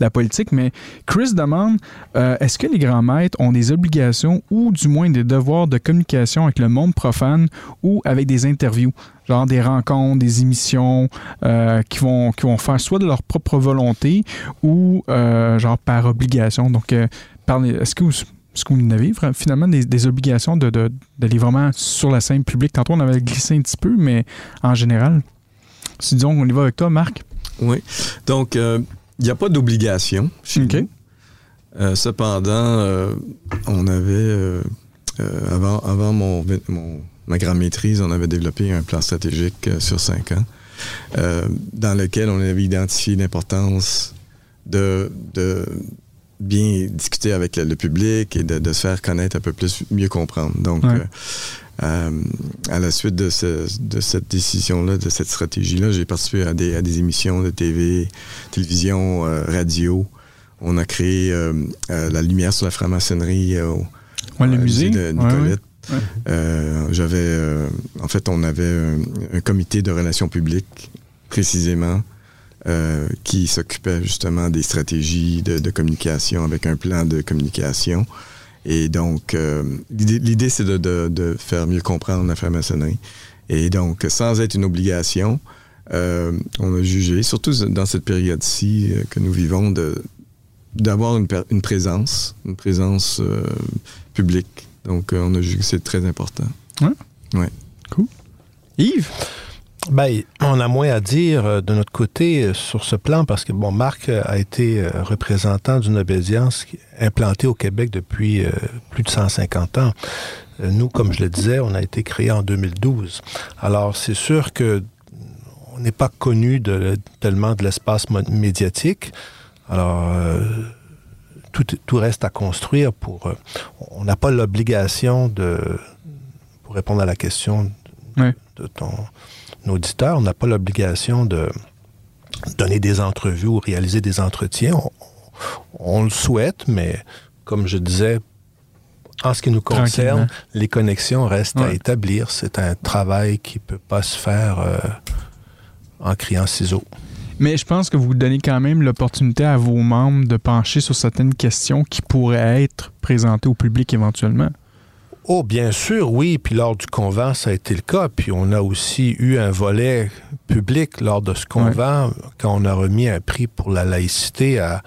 la politique, mais Chris demande, euh, est-ce que les grands maîtres ont des obligations ou du moins des devoirs de communication avec le monde profane ou avec des interviews? Genre des rencontres, des émissions euh, qui, vont, qui vont faire soit de leur propre volonté ou euh, genre par obligation. Donc, euh, parlez- est-ce que vous, en avez vra- finalement des, des obligations de, de- d'aller vraiment sur la scène publique? Tantôt, on avait glissé un petit peu, mais en général, si disons qu'on y va avec toi, Marc. Oui. Donc, euh, il n'y a pas d'obligation chez nous. Euh, cependant, euh, on avait, avant, avant mon, mon- ma grande maîtrise, on avait développé un plan stratégique euh, sur cinq ans, euh, dans lequel on avait identifié l'importance de, de bien discuter avec le, public et de, de se faire connaître un peu plus, mieux comprendre. Donc, Ouais. euh, à la suite de, ce- de cette décision-là, de cette stratégie-là, j'ai participé à des, à des émissions de TV, télévision, euh, radio. On a créé euh, la lumière sur la franc-maçonnerie au Ouais, euh, musée. de Nicolette. ouais. Ouais. Euh, J'avais, euh, en fait, on avait un, un comité de relations publiques, précisément, euh, qui s'occupait justement des stratégies de, communication avec un plan de communication. Et donc, euh, l'idée, c'est de, faire mieux comprendre la franc-maçonnerie. Et donc, sans être une obligation, euh, on a jugé, surtout dans cette période-ci euh, que nous vivons, d'avoir une, présence, une présence euh, publique. Donc, euh, on a jugé que c'est très important. Yves? Ben, on a moins à dire euh, de notre côté euh, sur ce plan parce que, bon, Marc a été représentant d'une obédience implantée au Québec depuis plus de 150 ans. Nous, comme je le disais, on a été créé en 2012. Alors, c'est sûr que on n'est pas connu de, tellement de l'espace médiatique. Alors, tout, tout, reste à construire pour... on n'a pas l'obligation de... Pour répondre à la question de ton auditeur, on n'a pas l'obligation de donner des entrevues ou réaliser des entretiens. On, le souhaite, mais comme je disais, en ce qui nous concerne, les connexions restent à établir. C'est un travail qui ne peut pas se faire euh, en criant ciseaux. Mais je pense que vous donnez quand même l'opportunité à vos membres de pencher sur certaines questions qui pourraient être présentées au public éventuellement. Oh, bien sûr, oui. Puis lors du convent, ça a été le cas. Puis on a aussi eu un volet public lors de ce convent, quand on a remis un prix pour la laïcité à,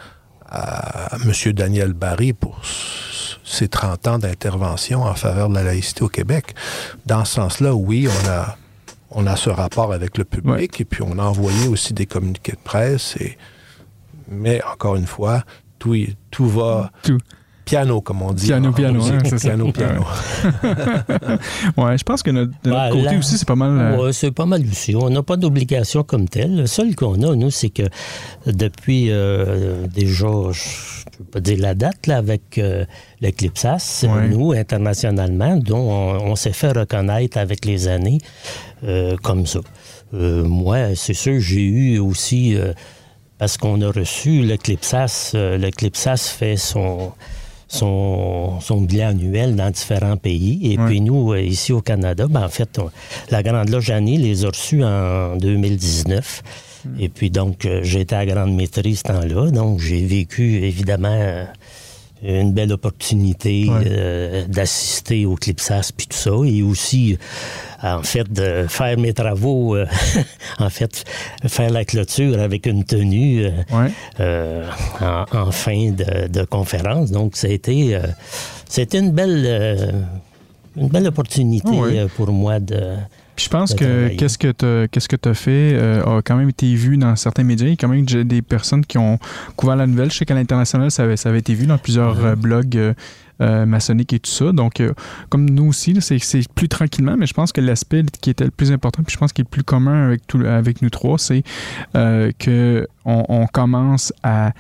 à M. Daniel Barry pour ses 30 ans d'intervention en faveur de la laïcité au Québec. Dans ce sens-là, oui, on a, on a ce rapport avec le public et puis on a envoyé aussi des communiqués de presse. Et... Mais encore une fois, tout, tout va... Tout piano, comme on dit. Piano, piano, hein, c'est Piano, piano. (laughs) ouais, je pense que notre, de notre côté aussi, c'est pas mal. Euh, ouais, c'est pas mal aussi. On n'a pas d'obligation comme telle. Le seul qu'on a, nous, c'est que depuis euh, déjà, je ne peux pas dire la date, là, avec euh, l'Eclipsas, nous, internationalement, dont on, s'est fait reconnaître avec les années comme ça. moi, c'est sûr, j'ai eu aussi parce qu'on a reçu l'Eclipsas. L'Eclipsas fait son, son, son, bilan annuel dans différents pays. Et puis nous, euh, ici au Canada, ben, en fait, la Grande Loge Annie les a reçus en 2019. Hmm. Et puis donc, euh, j'étais à Grande Maîtrise ce temps-là. Donc, j'ai vécu, évidemment, une belle opportunité euh, d'assister au Clipsas puis tout ça. Et aussi, en fait, de faire mes travaux, euh, (laughs) en fait, faire la clôture avec une tenue euh, en, fin de, conférence. Donc, été, c'était une belle, une belle opportunité pour moi de je pense que qu'est-ce que tu qu'est-ce que as fait euh, a quand même été vu dans certains médias. Il y a quand même des personnes qui ont couvert la nouvelle. Je sais qu'à l'international, ça avait, ça avait été vu dans plusieurs euh, blogs euh, maçonniques et tout ça. Donc, comme nous aussi, c'est plus tranquillement, mais je pense que l'aspect qui était le plus important, puis je pense qu'il est le plus commun avec, tout, avec nous trois, c'est qu'on on commence à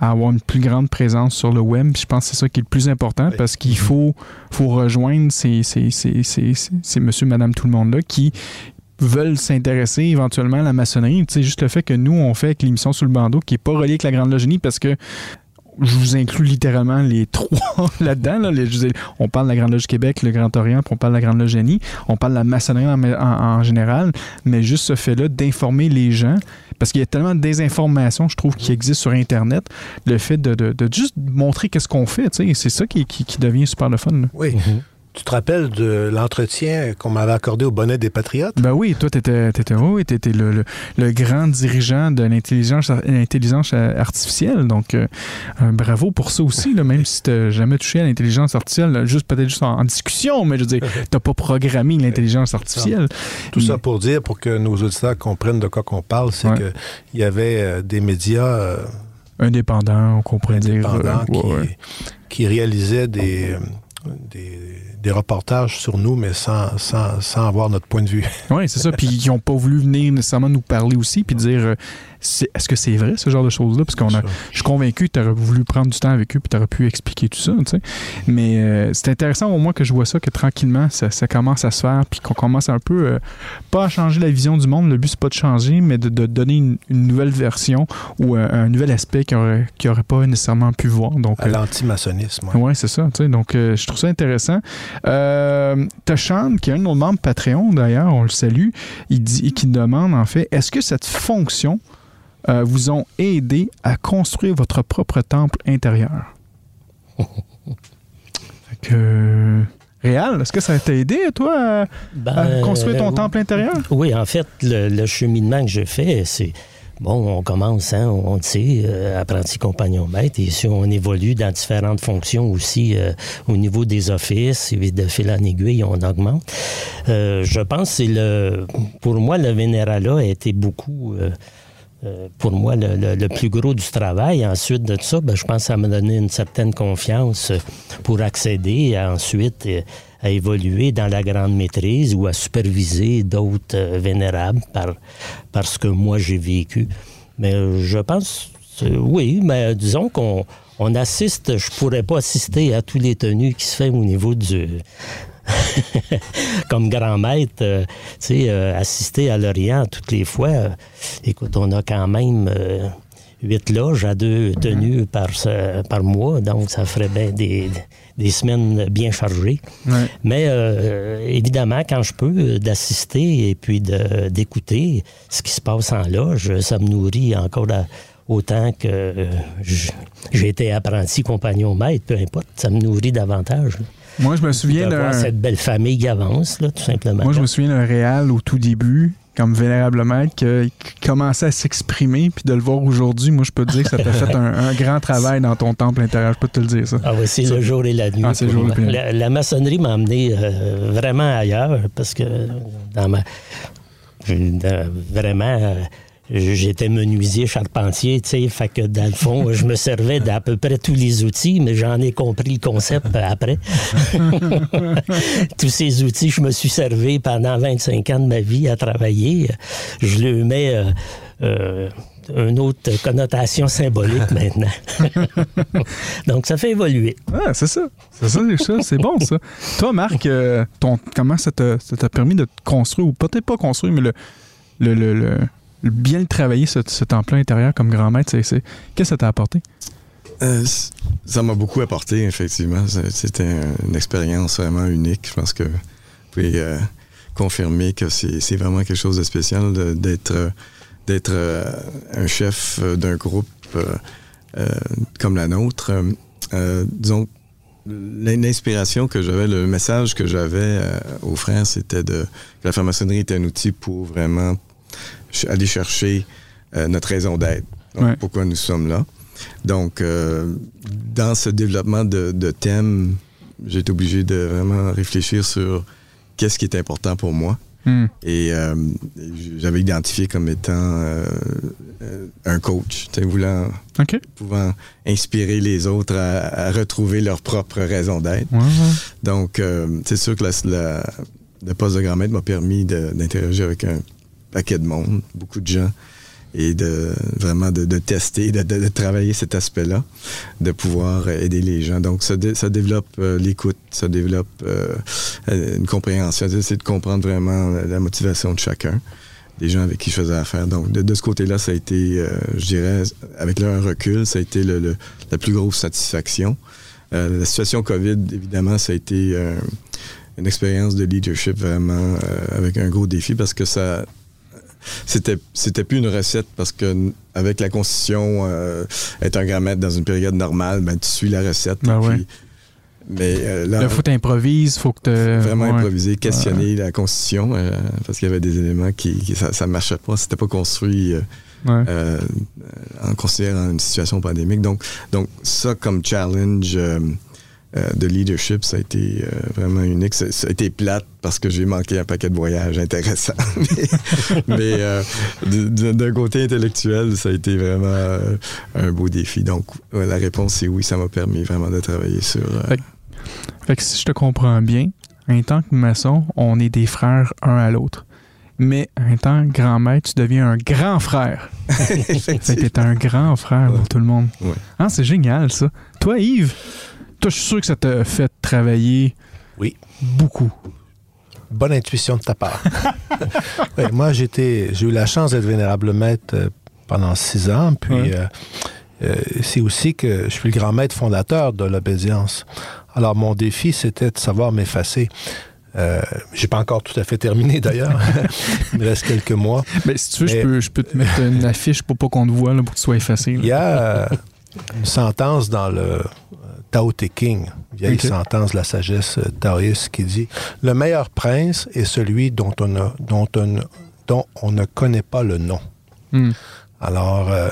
à avoir une plus grande présence sur le web. Je pense que c'est ça qui est le plus important parce qu'il faut, faut rejoindre ces, ces, ces, ces, monsieur, madame, tout le monde-là qui veulent s'intéresser éventuellement à la maçonnerie. Sais, juste le fait que nous, on fait avec l'émission Sous le bandeau, qui n'est pas reliée avec la Grande Loge parce que je vous inclus littéralement les (laughs) trois là-dedans. Là. on parle de la Grande Loge Québec, le Grand Orient, puis on parle de la Grande Loge On parle de la maçonnerie en général, mais juste ce fait-là d'informer les gens parce qu'il y a tellement de désinformation, je trouve, qui existe sur Internet. Le fait de, juste montrer qu'est-ce qu'on fait, c'est ça qui, devient super le fun. Oui. Mhm. Tu te rappelles de l'entretien qu'on m'avait accordé au bonnet des Patriotes? Ben oui, toi, tu étais, étais, le, le, grand dirigeant de l'intelligence artificielle. Donc, euh, bravo pour ça aussi, même si tu jamais touché à l'intelligence artificielle, juste peut-être juste en, discussion, mais je veux dire, (laughs) tu pas programmé l'intelligence artificielle. Tout ça pour dire, pour que nos auditeurs comprennent de quoi qu'on parle, c'est qu'il y avait euh, des médias... Euh, indépendants, on pourrait dire. Qui, qui réalisaient des, des reportages sur nous, mais sans, sans, sans avoir notre point de vue. oui, c'est ça. Puis ils n'ont pas voulu venir nécessairement nous parler aussi, puis dire est-ce que c'est vrai, ce genre de choses-là? Parce qu'on a, je suis convaincu que tu aurais voulu prendre du temps avec eux puis tu aurais pu expliquer tout ça. Tu sais. Mais euh, c'est intéressant au moins que je vois ça, que tranquillement, ça, ça commence à se faire puis qu'on commence un peu, euh, pas à changer la vision du monde. Le but, c'est pas de changer, mais de, donner une, nouvelle version ou euh, un nouvel aspect qu'ils n'auraient aurait pas nécessairement pu voir. Donc, à l'antimaçonnisme. Oui, ouais, c'est ça. Tu sais. Donc, je trouve ça intéressant. Euh, qui est un de nos membres Patreon d'ailleurs, on le salue, il, dit, qui demande en fait est-ce que cette fonction euh, vous ont aidé à construire votre propre temple intérieur. (laughs) que, Réal, est-ce que ça t'a aidé, toi, à, ben, construire ton temple intérieur? Oui, en fait, le, cheminement que je fais, c'est bon, on commence, hein, on le sait, euh, apprenti compagnon maître, et si on évolue dans différentes fonctions aussi euh, au niveau des offices, et de fil en aiguille, on augmente. Euh, je pense que c'est le. Pour moi, le Vénéralat a été beaucoup. Euh, pour moi, le, plus gros du travail. Ensuite de ça, ben, je pense que ça m'a donné une certaine confiance pour accéder à, ensuite euh, à évoluer dans la grande maîtrise ou à superviser d'autres euh, vénérables par, ce que moi j'ai vécu. Mais je pense, oui, mais disons qu'on on assiste, je pourrais pas assister à tous les tenues qui se fait au niveau du, (laughs) comme grand maître, euh, tu sais, euh, assister à l'Orient toutes les fois. euh, écoute, on a quand même huit loges à deux tenues par, par mois, donc ça ferait bien des, des semaines bien chargées. Ouais. Mais évidemment, quand je peux, d'assister et puis d'écouter ce qui se passe en loge, ça me nourrit encore à- autant que j'ai été apprenti compagnon maître, peu importe, ça me nourrit davantage. Moi, je me souviens de voir cette belle famille qui avance, là, tout simplement. Moi, je me souviens d'un réal au tout début, comme vénérable maître, qui commençait à s'exprimer, puis de le voir aujourd'hui, moi, je peux te dire que ça t'a fait un, un grand travail dans ton temple intérieur. Je peux te le dire, ça. Ah oui, c'est le jour et la nuit. Ah, c'est le pour jour et moi. la nuit. La, la maçonnerie m'a amené euh, vraiment ailleurs parce que dans ma. dans- vraiment. euh, J'étais menuisier, charpentier, tu sais, fait que dans le fond, je me servais d'à peu près tous les outils, mais j'en ai compris le concept (laughs) après. tous ces outils, je me suis servi pendant 25 ans de ma vie à travailler. Je le mets euh, euh, une autre connotation symbolique maintenant. (laughs) Donc, ça fait évoluer. Ah, c'est ça. C'est ça, c'est ça. C'est bon, ça. Toi, Marc, euh, ton, comment ça t'a permis de te construire, ou peut-être pas construire, mais le, le- le- le bien le travailler, ce, ce temple intérieur comme grand maître, qu'est-ce que ça t'a apporté? Euh, ça m'a beaucoup apporté, effectivement. C'était un- une expérience vraiment unique. Je pense que vous pouvez euh, confirmer que c'est vraiment quelque chose de spécial d'être euh, un chef d'un groupe comme la nôtre. Disons, l'in- l'inspiration que j'avais, le message que j'avais aux frères, c'était que la franc-maçonnerie est un outil pour vraiment aller chercher euh, notre raison d'être. Ouais. Pourquoi nous sommes là. Donc, euh, dans ce développement de, de thèmes, j'ai été obligé de vraiment réfléchir sur qu'est-ce qui est important pour moi. Hmm. Et euh, j'avais identifié comme étant euh, un coach, voulant, pouvant inspirer les autres à, à retrouver leur propre raison d'être. Ouais, ouais. Donc, c'est sûr que la, la- le poste de grand-maître m'a permis d'interagir avec un paquet de monde, beaucoup de gens, et de vraiment de, de tester, de, de- de travailler cet aspect-là, de pouvoir aider les gens. Donc, ça, ça développe euh, l'écoute, ça développe euh, euh, une compréhension, c'est de comprendre vraiment la, la motivation de chacun, des gens avec qui je faisais affaire. Donc, de, de ce côté-là, ça a été, euh, je dirais, avec leur recul, ça a été le- le- la plus grosse satisfaction. Euh, la situation COVID, évidemment, ça a été euh, une expérience de leadership vraiment euh, avec un gros défi parce que ça c'était c'était plus une recette parce que avec la constitution euh, être un grand maître dans une période normale ben tu suis la recette Ben ouais. mais euh, là Là, faut t'improviser, faut que tu. vraiment improviser questionner la constitution euh, parce qu'il y avait des éléments qui, qui- ça, ça marchait pas c'était pas construit euh, Ouais. euh, en considérant une situation pandémique. Donc, donc ça, comme challenge euh, euh, de leadership, ça a été euh, vraiment unique. Ça, ça a été plate parce que j'ai manqué un paquet de voyages intéressants. (laughs) mais mais, euh, d'un côté intellectuel, ça a été vraiment un beau défi. Donc, ouais, la réponse, c'est oui, ça m'a permis vraiment de travailler sur... Fait Fait que si je te comprends bien, en tant que maçon, on est des frères un à l'autre. Mais en tant que grand maître, tu deviens un grand frère. (laughs) T'es un grand frère pour Ouais. tout le monde. Ouais. Ah, c'est génial, ça. Toi, Yves, toi, je suis sûr que ça t'a fait travailler Oui. beaucoup. Bonne intuition de ta part. (laughs) Ouais, moi, j'étais, j'ai eu la chance d'être vénérable maître euh, pendant six ans. Puis, Ouais. euh, euh, c'est aussi que je suis le grand maître fondateur de l'obédience. Alors, mon défi, c'était de savoir m'effacer. Euh, j'ai pas encore tout à fait terminé d'ailleurs. (laughs) Il me reste quelques mois. Mais si tu veux, je peux, je peux te mettre une affiche pour pas qu'on te voit, là, pour que tu sois effacé. là. Il y a une sentence dans le Tao Te King, vieille Ok. sentence de la sagesse euh, taoïste qui dit Le meilleur prince est celui dont on, a- dont on, dont on ne connaît pas le nom. Hmm. Alors, euh,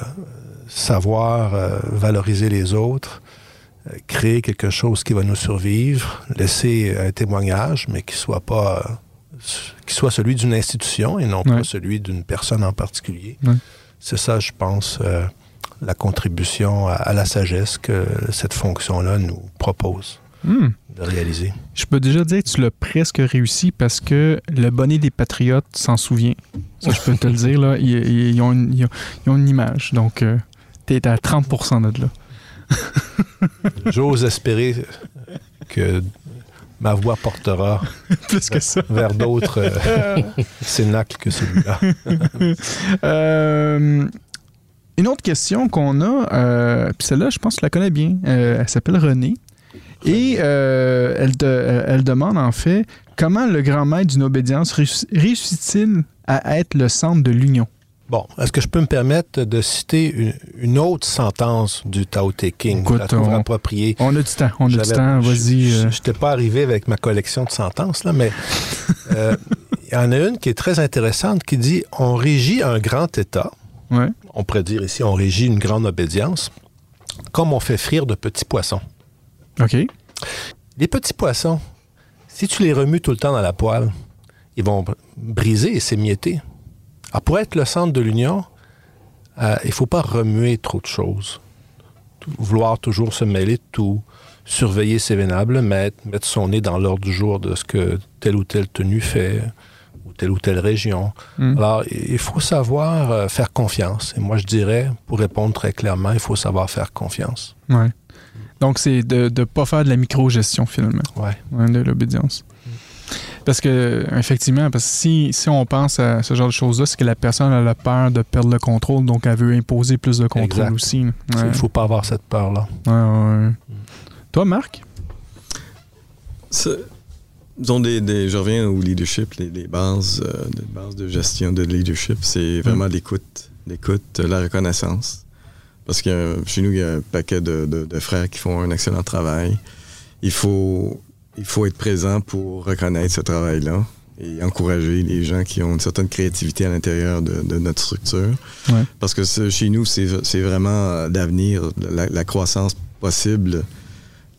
savoir euh, valoriser les autres, euh, créer quelque chose qui va nous survivre, laisser un témoignage, mais qui soit pas qui soit celui d'une institution et non Ouais. pas celui d'une personne en particulier. Ouais. C'est ça, je pense, la contribution à, à la sagesse que cette fonction-là nous propose Hmm. de réaliser. Je peux déjà dire que tu l'as presque réussi parce que le bonnet des Patriotes s'en souvient. Ça, je peux te le (laughs) dire. Là. Ils, ont, une, ils ont- ils ont une image. Donc, euh, t'es à 30% de là. (laughs) J'ose espérer que ma voix portera (laughs) Plus que ça. vers d'autres euh, cénacles que celui-là. Euh, une autre question qu'on a, euh, puis celle-là, je pense que tu la connais bien. Euh, elle s'appelle Renée. Et euh, elle, de- elle demande en fait comment le grand maître d'une obédience réussi- réussit-il à être le centre de l'union? Bon, est-ce que je peux me permettre de citer une, une autre sentence du Tao Te King? Écoute, je la on- appropriée. On a du temps, on a du temps, vas-y. Je n'étais pas arrivé avec ma collection de sentences, là, mais (laughs) il y en a une qui est très intéressante qui dit On régit un grand État, Ouais. on pourrait dire ici, on régit une grande obédience, comme on fait frire de petits poissons. OK. Les petits poissons, si tu les remues tout le temps dans la poêle, ils vont br- briser et s'émietter. Alors, pour être le centre de l'union, euh, il ne faut pas remuer trop de choses. Vouloir toujours se mêler de tout, surveiller ses vénables maîtres, mettre son nez dans l'ordre du jour de ce que telle ou telle tenue fait, telle ou telle région. Mm. Alors, il faut savoir euh, faire confiance. Et moi, je dirais, pour répondre très clairement, il faut savoir faire confiance. Ouais. Donc, c'est de ne pas faire de la micro-gestion, finalement, Ouais. de l'obédience. Parce que, effectivement, parce que si, si on pense à ce genre de choses-là, c'est que la personne a la peur de perdre le contrôle, donc elle veut imposer plus de contrôle Exact. aussi. Il Ouais. ne faut pas avoir cette peur-là. Ouais. Toi, Marc? Des, des- je reviens au leadership, les, les bases, euh, les bases de gestion de leadership, c'est vraiment l'écoute, l'écoute, la reconnaissance. Parce que euh, chez nous, il y a un paquet de, de- de frères qui font un excellent travail. Il faut, il faut être présent pour reconnaître ce travail-là et encourager les gens qui ont une certaine créativité à l'intérieur de, de notre structure. Ouais. Parce que ce- chez nous, c'est vraiment euh, l'avenir, la, la croissance possible.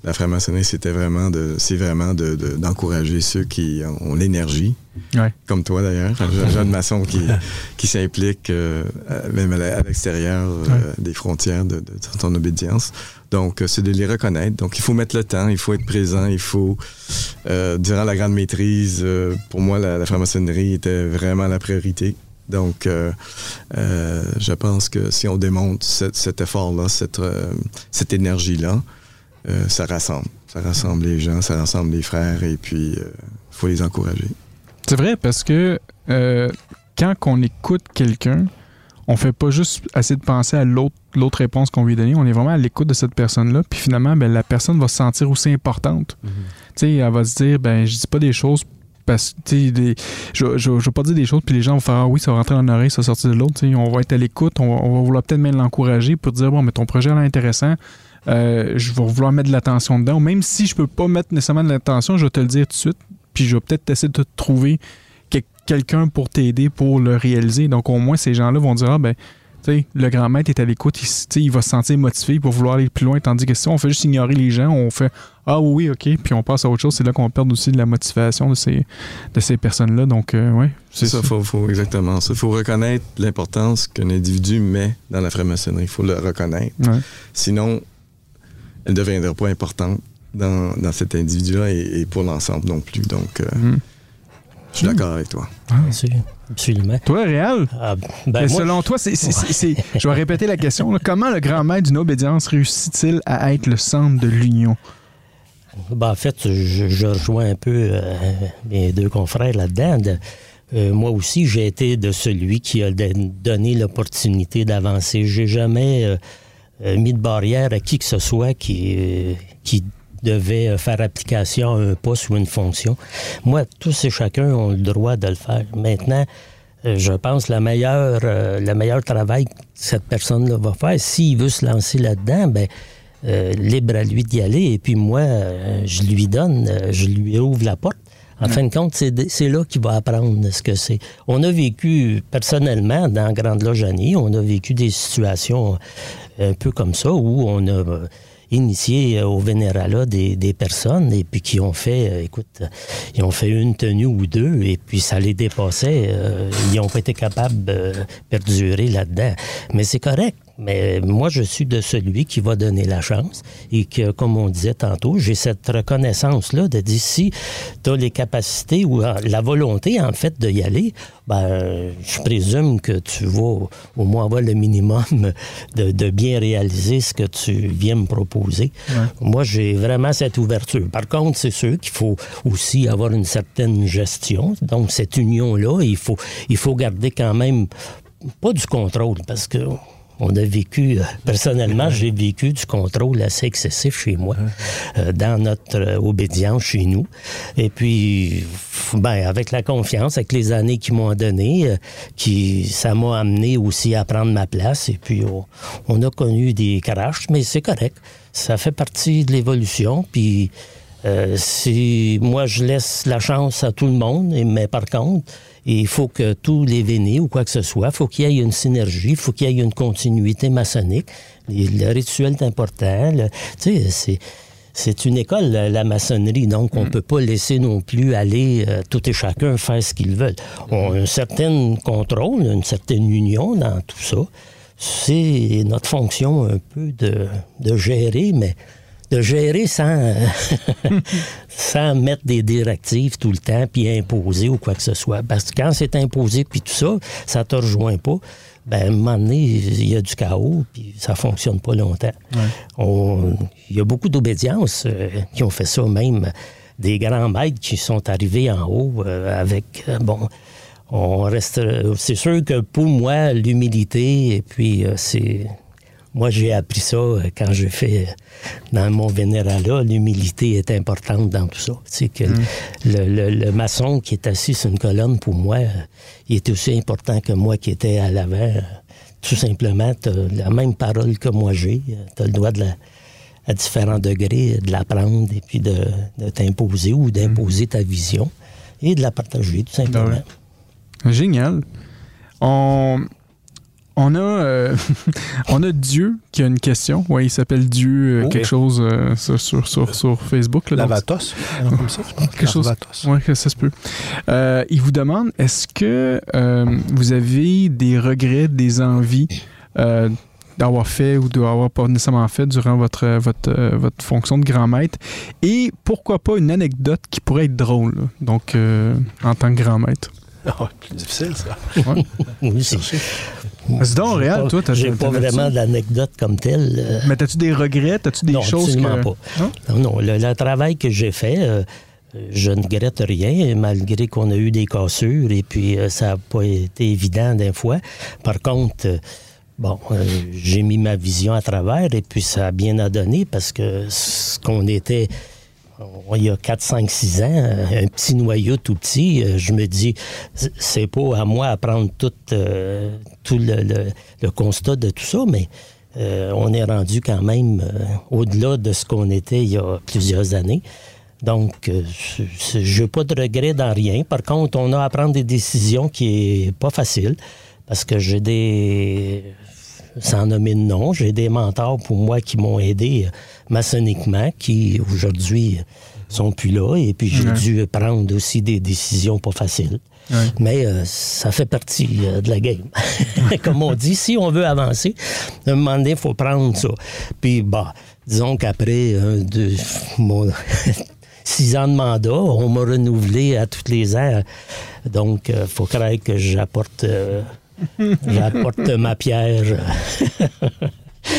La franc-maçonnerie, c'était vraiment de, c'est vraiment de- de- d'encourager ceux qui ont l'énergie, Ouais. comme toi d'ailleurs, un jeune- maçon qui, (laughs) qui s'implique euh, même à l'extérieur euh, Ouais. des frontières de, de ton obédience. Donc, euh, c'est de les reconnaître. Donc, il faut mettre le temps, il faut être présent, il faut, euh, durant la grande maîtrise, euh, pour moi, la, la franc-maçonnerie était vraiment la priorité. Donc, euh, euh, je pense que si on démontre cet, cet effort-là, cette, euh, cette énergie-là, euh, ça rassemble. Ça rassemble les gens, ça rassemble les frères et puis il faut les encourager. C'est vrai parce que euh, quand on écoute quelqu'un, on fait pas juste essayer de penser à l'autre l'autre réponse qu'on lui a donnée, on est vraiment à l'écoute de cette personne-là. Puis finalement, ben, la personne va se sentir aussi importante. Tu sais, elle va se dire, ben, je dis pas des choses parce que, des- je, je, je vais pas dire des choses, puis les gens vont faire, ah oui, ça va rentrer dans l'oreille, ça va sortir de l'autre. On va être à l'écoute, on, va- on va vouloir peut-être même l'encourager pour dire, bon, mais ton projet là est intéressant, euh, je vais vouloir mettre de l'attention dedans. Même si je peux pas mettre nécessairement de l'attention, je vais te le dire tout de suite, puis je vais peut-être essayer de te trouver quel- quelqu'un pour t'aider pour le réaliser. Donc, au moins, ces gens-là vont dire, ah, ben, tu sais, le grand maître est à l'écoute, il, va se sentir motivé pour vouloir aller plus loin, tandis que si on fait juste ignorer les gens, on fait Ah oui, ok, puis on passe à autre chose, c'est là qu'on perd aussi de la motivation de ces, de ces personnes-là. Donc, euh, ouais, C'est ça, faut, faut exactement ça. Il faut reconnaître l'importance qu'un individu met dans la franc-maçonnerie. Il faut le reconnaître. Ouais. Sinon, elle ne deviendra pas importante dans, dans cet individu-là et, et pour l'ensemble non plus. Donc, euh, Mm. je suis d'accord avec toi. Absolument. Absolument. Toi, Réal, Ah, ben, moi, selon toi, c'est, je vais répéter la question. là. comment le grand maître d'une obédience réussit-il à être le centre de l'union? Ben, en fait, je, je rejoins un peu euh, mes deux confrères là-dedans. De- euh, moi aussi, j'ai été de celui qui a donné l'opportunité d'avancer. J'ai jamais euh, mis de barrière à qui que ce soit qui, euh, qui devait euh, faire application à un poste ou une fonction. Moi, tous et chacun ont le droit de le faire. Maintenant, euh, je pense la meilleure, euh, le meilleur travail que cette personne-là va faire, s'il veut se lancer là-dedans, ben, euh, libre à lui d'y aller. Et puis moi, euh, je lui donne, euh, je lui ouvre la porte En fin de compte, c'est là qu'il va apprendre ce que c'est. On a vécu, personnellement, dans Grande Loge on a vécu des situations un peu comme ça où on a initié au Vénérala des, des, personnes et puis qui ont fait, euh, écoute, ils ont fait une tenue ou deux et puis ça les dépassait. Euh, ils n'ont pas été capables de perdurer là-dedans. Mais c'est correct. Mais moi, je suis de celui qui va donner la chance et que, comme on disait tantôt, j'ai cette reconnaissance-là de dire si tu as les capacités ou la volonté, en fait, d'y aller, ben, je présume que tu vas au moins avoir le minimum de, bien réaliser ce que tu viens me proposer. Moi, j'ai vraiment cette ouverture. Par contre, c'est sûr qu'il faut aussi avoir une certaine gestion. Donc, cette union-là, il faut, il faut garder quand même pas du contrôle parce que on a vécu, euh, personnellement, j'ai vécu du contrôle assez excessif chez moi, euh, dans notre euh, obédience chez nous. Et puis, ben, avec la confiance, avec les années qu'ils m'ont donné, qui, ça m'a amené aussi à prendre ma place. Et puis, on, a connu des crashs, mais c'est correct. Ça fait partie de l'évolution. Puis, si moi, je laisse la chance à tout le monde, mais par contre, il faut que tous les vénés ou quoi que ce soit, il faut qu'il y ait une synergie, il faut qu'il y ait une continuité maçonnique. Le rituel est important. c'est une école, la, maçonnerie, donc on ne mm. peut pas laisser non plus aller euh, tout et chacun faire ce qu'ils veulent. On a un certain contrôle, une certaine union dans tout ça. C'est notre fonction un peu de, de gérer, mais de gérer sans, (laughs) sans mettre des directives tout le temps, puis imposer ou quoi que ce soit. Parce que quand c'est imposé, puis tout ça, ça te rejoint pas, ben, à un moment donné, il y a du chaos, puis ça fonctionne pas longtemps. Il y a beaucoup d'obédiences euh, qui ont fait ça, même des grands maîtres qui sont arrivés en haut euh, avec, euh, bon, on reste... C'est sûr que pour moi, l'humilité, et puis c'est moi, j'ai appris ça euh, quand j'ai fait euh, dans mon vénéralat. L'humilité est importante dans tout ça. Tu que mm. le, maçon qui est assis sur une colonne, pour moi, euh, il est aussi important que moi qui étais à l'avant. Tout simplement, tu as la même parole que moi j'ai. Tu as le droit de la, à différents degrés de l'apprendre et puis de, t'imposer ou d'imposer ta vision et de la partager, tout simplement. Génial. On, on a, euh, (laughs) on a Dieu qui a une question. Oui, il s'appelle Dieu euh, quelque chose euh, sur, sur, Facebook. Lavatos, comme ça. Quelque chose. Oui, ça se peut. il vous demande est-ce que vous avez des regrets, des envies d'avoir fait ou d'avoir pas nécessairement fait durant votre, votre, votre fonction de grand maître? Et pourquoi pas une anecdote qui pourrait être drôle, donc en tant que grand maître? (laughs) Ah, plus difficile, ça. oui, c'est c'est donc réel, toi. J'ai pas vraiment d'anecdote comme telle. Euh. Mais as-tu des regrets? As-tu des choses pas. Non, non. Le, travail que j'ai fait, euh, je ne regrette rien, malgré qu'on a eu des cassures et puis euh, ça n'a pas été évident d'un fois. Par contre, bon, j'ai mis ma vision à travers et puis ça a bien à donner parce que ce qu'on était il y a 4, 5, 6 ans, un petit noyau tout petit, euh, je me dis, c'est pas à moi à prendre tout, euh, le, constat de tout ça, mais euh, on est rendu quand même au-delà de ce qu'on était il y a plusieurs années. Donc, je n'ai pas de regret dans rien. Par contre, on a à prendre des décisions qui est pas facile parce que j'ai des sans nommer de nom. J'ai des mentors pour moi qui m'ont aidé euh, maçonniquement, qui aujourd'hui sont plus là. Et puis j'ai dû prendre aussi des décisions pas faciles. Mais euh, ça fait partie euh, de la game. (laughs) (laughs) Comme on dit, si on veut avancer, à un moment donné, il faut prendre ça. Puis, bah, disons qu'après mon (laughs) six ans de mandat, on m'a renouvelé à tous les ans. Donc, il faut croire que j'apporte J'apporte ma pierre.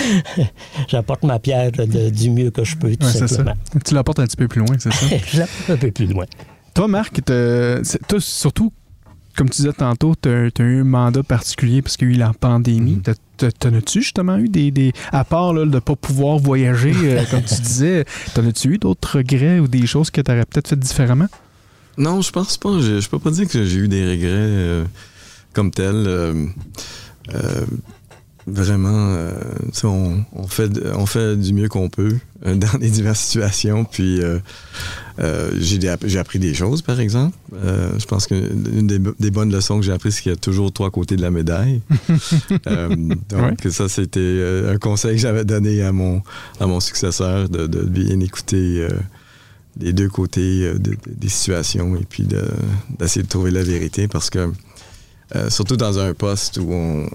(laughs) J'apporte ma pierre du mieux que je peux, tout simplement. Tu l'apportes un petit peu plus loin, c'est ça? (laughs) je l'apporte un peu plus loin. Toi, Marc, toi, surtout, comme tu disais tantôt, tu as, eu un mandat particulier parce qu'il y a eu la pandémie. Mm-hmm. T'en as-tu justement eu des. à part de ne pas pouvoir voyager, euh, (laughs) comme tu disais, t'en as-tu eu d'autres regrets ou des choses que tu aurais peut-être fait différemment? Non, je pense pas. Je, je peux pas dire que j'ai eu des regrets. Euh, comme tel. Euh, euh, vraiment, euh, on, on, fait, on fait du mieux qu'on peut euh, (laughs) dans les diverses situations. Puis euh, j'ai appris des choses, par exemple. je pense qu'une des, des, bonnes leçons que j'ai apprises, c'est qu'il y a toujours trois côtés de la médaille. (laughs) donc, ça, c'était un conseil que j'avais donné à mon, à mon successeur de, de bien écouter les deux côtés des situations et puis d'essayer de, de, trouver la vérité parce que, surtout dans un poste où on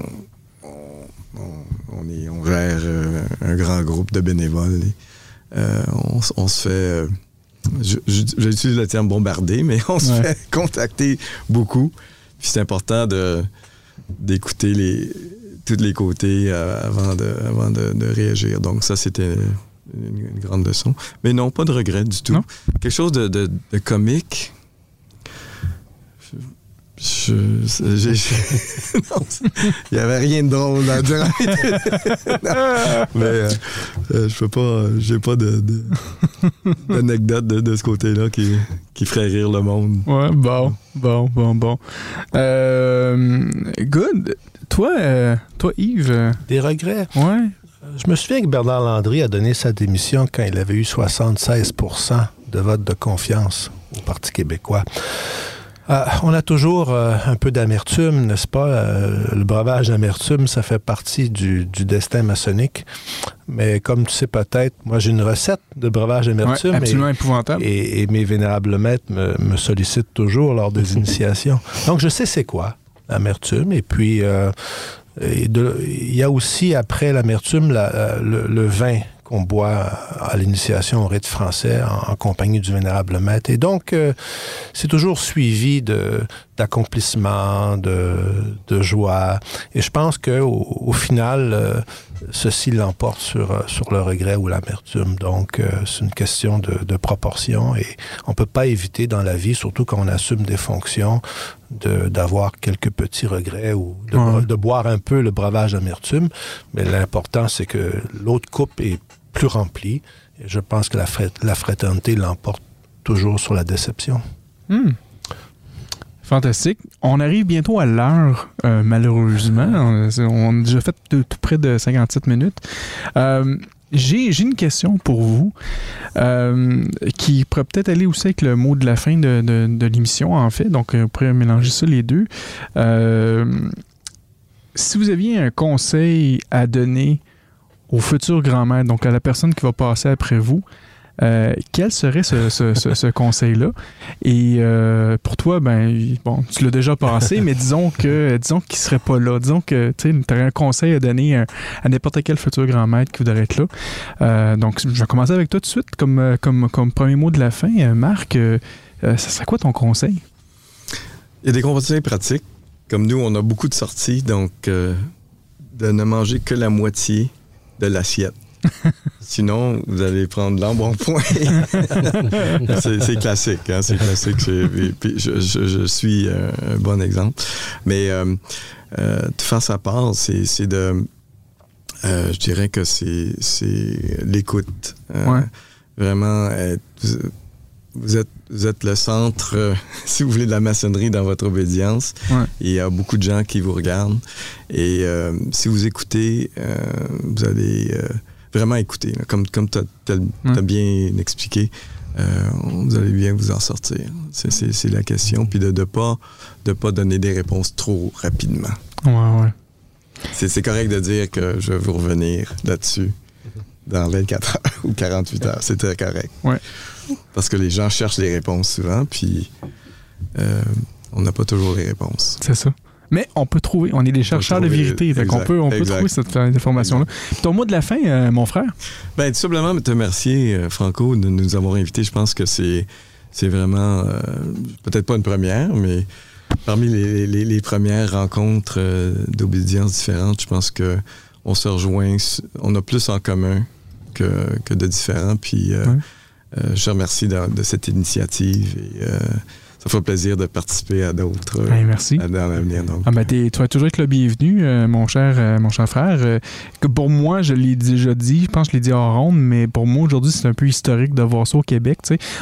on, est, on gère euh, un grand groupe de bénévoles. Euh, on, se fait. Euh, j'utilise le terme bombarder, mais (laughs) on se fait contacter beaucoup. Puis c'est important de, d'écouter les, tous les côtés avant, de, avant de, réagir. Donc, ça, c'était une, grande leçon. Mais non, pas de regret du tout. Quelque chose de, de comique? Je, (laughs) il n'y avait rien de drôle à dire. (laughs) mais euh, euh, je peux pas, j'ai pas de, d'anecdote de, ce côté-là qui, qui ferait rire le monde. Ouais, bon, bon, bon, bon. Euh, good. Toi, toi, Yves. Des regrets? Ouais. Je me souviens que Bernard Landry a donné sa démission quand il avait eu 76% de vote de confiance au Parti québécois. Euh, on a toujours euh, un peu d'amertume, n'est-ce pas? Euh, le breuvage d'amertume, ça fait partie du, destin maçonnique. Mais comme tu sais peut-être, moi j'ai une recette de breuvage d'amertume. absolument et, épouvantable. Et, mes vénérables maîtres me, sollicitent toujours lors des (laughs) initiations. Donc je sais c'est quoi l'amertume. Et puis il y a aussi après l'amertume le vin qu'on boit à l'initiation au rite français en, compagnie du vénérable maître. Et donc, euh, c'est toujours suivi d'accomplissement, de, de, joie. Et je pense qu'au au final, euh, ceci l'emporte sur, euh, sur le regret ou l'amertume. Donc, c'est une question de, de, proportion et on peut pas éviter dans la vie, surtout quand on assume des fonctions, d'avoir quelques petits regrets ou de, de, boire un peu le breuvage d'amertume. Mais l'important, c'est que l'autre coupe est plus rempli. Et je pense que la, la fraternité l'emporte toujours sur la déception. Hmm. Fantastique. On arrive bientôt à l'heure, euh, malheureusement. On, a déjà fait tout près de 57 minutes. Euh, j'ai une question pour vous euh, qui pourrait peut-être aller aussi avec le mot de la fin de, de, l'émission, en fait. Donc, on pourrait mélanger ça les deux. si vous aviez un conseil à donner au futur grand-mère, donc à la personne qui va passer après vous, euh, quel serait ce, conseil-là? Et euh, pour toi, ben, bon, tu l'as déjà passé, mais disons que disons qu'il ne serait pas là. Disons que tu aurais un conseil à donner à, n'importe quel futur grand-maître qui voudrait être là. Euh, donc, je vais commencer avec toi tout de suite comme, comme, comme premier mot de la fin. Marc, ça serait quoi ton conseil? Il y a des conseils pratiques. Comme nous, on a beaucoup de sorties, donc de ne manger que la moitié de l'assiette. (laughs) Sinon, vous allez prendre l'embonpoint. (laughs) c'est classique. Hein? C'est classique. je, suis un bon exemple. Mais euh, euh, de faire sa part, c'est de. Euh, je dirais que c'est l'écoute. Vraiment, vous êtes, vous êtes le centre, (laughs) si vous voulez, de la maçonnerie dans votre obédience. Il y a beaucoup de gens qui vous regardent. Et si vous écoutez, vous allez vraiment écouter. Comme, comme tu as, bien expliqué, euh, vous allez bien vous en sortir. C'est la question. Puis de ne pas, de pas donner des réponses trop rapidement. Ouais, ouais. C'est correct de dire que je vais vous revenir là-dessus dans 24 heures ou 48 heures. C'est très correct. Ouais. Parce que les gens cherchent les réponses souvent, puis euh, on n'a pas toujours les réponses. C'est ça. Mais on peut trouver, on est des chercheurs de vérité, donc on peut, on peut trouver cette information-là. Ton mot de la fin, euh, mon frère? Ben, tout simplement te remercier, euh, Franco, de nous avoir invités. Je pense que c'est, c'est vraiment, euh, peut-être pas une première, mais parmi les, premières rencontres d'obédience différentes, je pense que on se rejoint, on a plus en commun que, que de différents. Puis je remercie de, de, cette initiative et ça fait plaisir de participer à d'autres ben, merci. dans l'avenir. Ah, ben, tu vas toujours être le bienvenu, euh, mon, cher, euh, mon cher frère. Euh, que pour moi, je l'ai déjà dit, je pense que je l'ai dit en ronde, mais pour moi, aujourd'hui, c'est un peu historique de voir ça au Québec.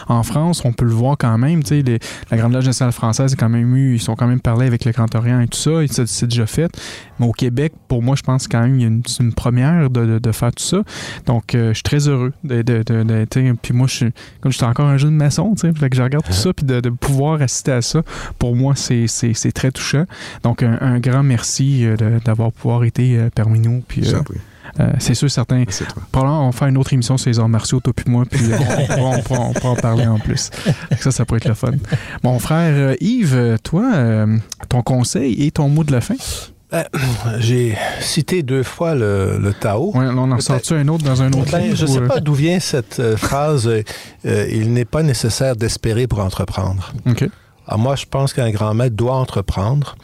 En France, on peut le voir quand même. Les, la Grande Loge nationale française, quand même eu, ils sont quand même parlé avec le Grand Orient et tout ça, et c'est déjà fait. Mais au Québec, pour moi, je pense quand même qu'il y a une, première de, de, faire tout ça. Donc, je suis très heureux d'être. Puis moi, je suis, comme je suis encore un jeune maçon, fait que je regarde tout (laughs) ça, puis de, de pouvoir assister à ça, pour moi, c'est très touchant. Donc, un, grand merci euh, d'avoir pouvoir été euh, parmi nous. Puis, euh, c'est sûr, certains. Probablement, on va faire une autre émission sur les arts martiaux, toi puis moi, puis on, pourra, en parler en plus. Ça, ça pourrait être le fun. Mon frère Yves, toi, ton conseil et ton mot de la fin? Ben, (clears throat) j'ai cité deux fois le, Tao. on en a sorti un autre dans un autre ben, Je ne sais pas d'où vient cette euh, phrase euh, Il n'est pas nécessaire d'espérer pour entreprendre. Alors moi, je pense qu'un grand maître doit entreprendre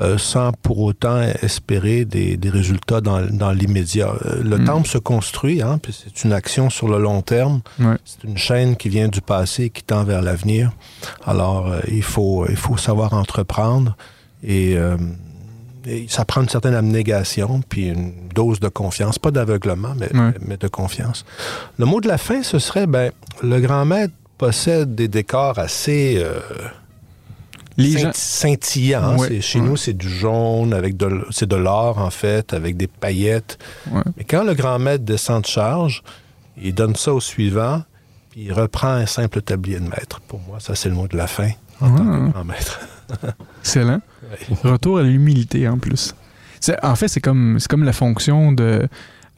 euh, sans pour autant espérer des, résultats dans, l'immédiat. le mm. temple se construit, hein, puis c'est une action sur le long terme. C'est une chaîne qui vient du passé et qui tend vers l'avenir. Alors, il, faut, il faut savoir entreprendre et ça prend une certaine abnégation, puis une dose de confiance, pas d'aveuglement, mais, mais, de confiance. Le mot de la fin, ce serait, ben, le grand maître possède des décors assez euh, scintillants. Chez nous, c'est du jaune, avec de, c'est de l'or, en fait, avec des paillettes. Mais quand le grand maître descend de charge, il donne ça au suivant, puis il reprend un simple tablier de maître. Pour moi, ça, c'est le mot de la fin en tant que grand maître. Excellent. Retour à l'humilité en plus. En fait, c'est comme, comme la fonction de.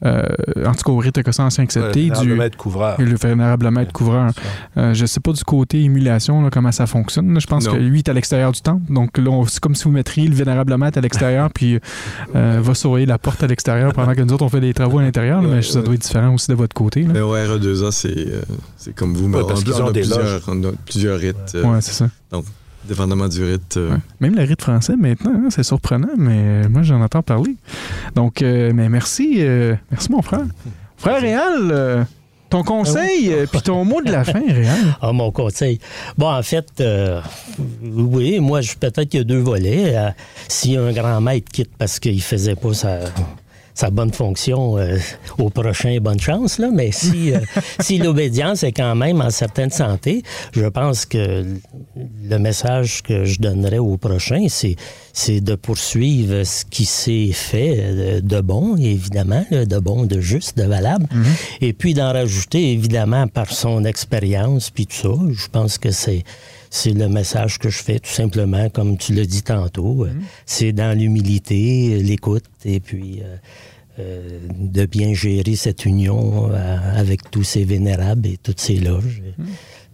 Euh, en tout cas, au rite ancien accepté. Le vénérable maître couvreur. Le vénérable maître couvreur. Euh, je ne sais pas du côté émulation, comment ça fonctionne. Je pense que lui est à l'extérieur du temple. Donc là, c'est comme si vous mettriez le vénérable maître à l'extérieur, (laughs) puis euh, va surveiller la porte à l'extérieur pendant que nous autres, on fait des travaux à l'intérieur. mais ça doit être différent aussi de votre côté. Mais au RE2A, c'est comme vous. mais on, a plusieurs, on a plusieurs rites. ouais, c'est ça. Donc, dépendamment du rite. Euh. Même le rite français maintenant, hein, c'est surprenant, mais moi j'en entends parler. Donc, euh, mais merci, euh, merci mon frère. (laughs) Frère Réal, ton conseil, ah puis ton mot de la fin, (laughs) Réal. Ah, mon conseil. Bon, en fait, oui, moi, peut-être qu'il y a deux volets. si un grand maître quitte parce qu'il faisait pas sa sa bonne fonction euh, au prochain, bonne chance. Là. Mais si, euh, (laughs) si l'obédience est quand même en certaine santé, je pense que le message que je donnerais au prochain, c'est, c'est de poursuivre ce qui s'est fait de, bon, évidemment, de bon, de juste, de valable, mm-hmm. et puis d'en rajouter, évidemment, par son expérience, puis tout ça. Je pense que c'est c'est le message que je fais, tout simplement, comme tu l'as dit tantôt. Mm-hmm. C'est dans l'humilité, l'écoute, et puis euh, de bien gérer cette union euh, avec tous ces vénérables et toutes ces loges. Hmm.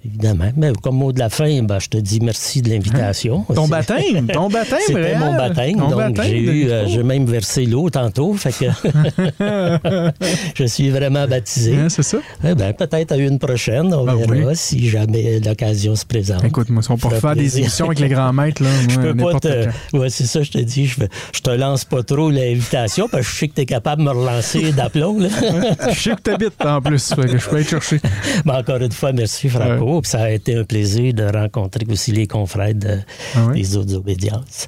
Évidemment. Mais comme mot de la fin, ben, je te dis merci de l'invitation. Ton baptême, (laughs) ton baptême, C'était mon baptême. donc, j'ai eu, euh, j'ai même versé l'eau tantôt. Fait que (laughs) je suis vraiment baptisé. c'est ça? Eh ben, peut-être à une prochaine. On ben verra si jamais l'occasion se présente. Écoute, moi, si on peut faire des émissions avec les grands maîtres, là, (laughs) je peux pas te. Ouais, c'est ça, je te dis. Je, je te lance pas trop l'invitation parce que je sais que tu es capable de me relancer d'aplomb. je sais que tu habites en plus. que je peux être chercher. Ben, encore une fois, merci, Franco ça a été un plaisir de rencontrer aussi les confrères ah des autres obédiences.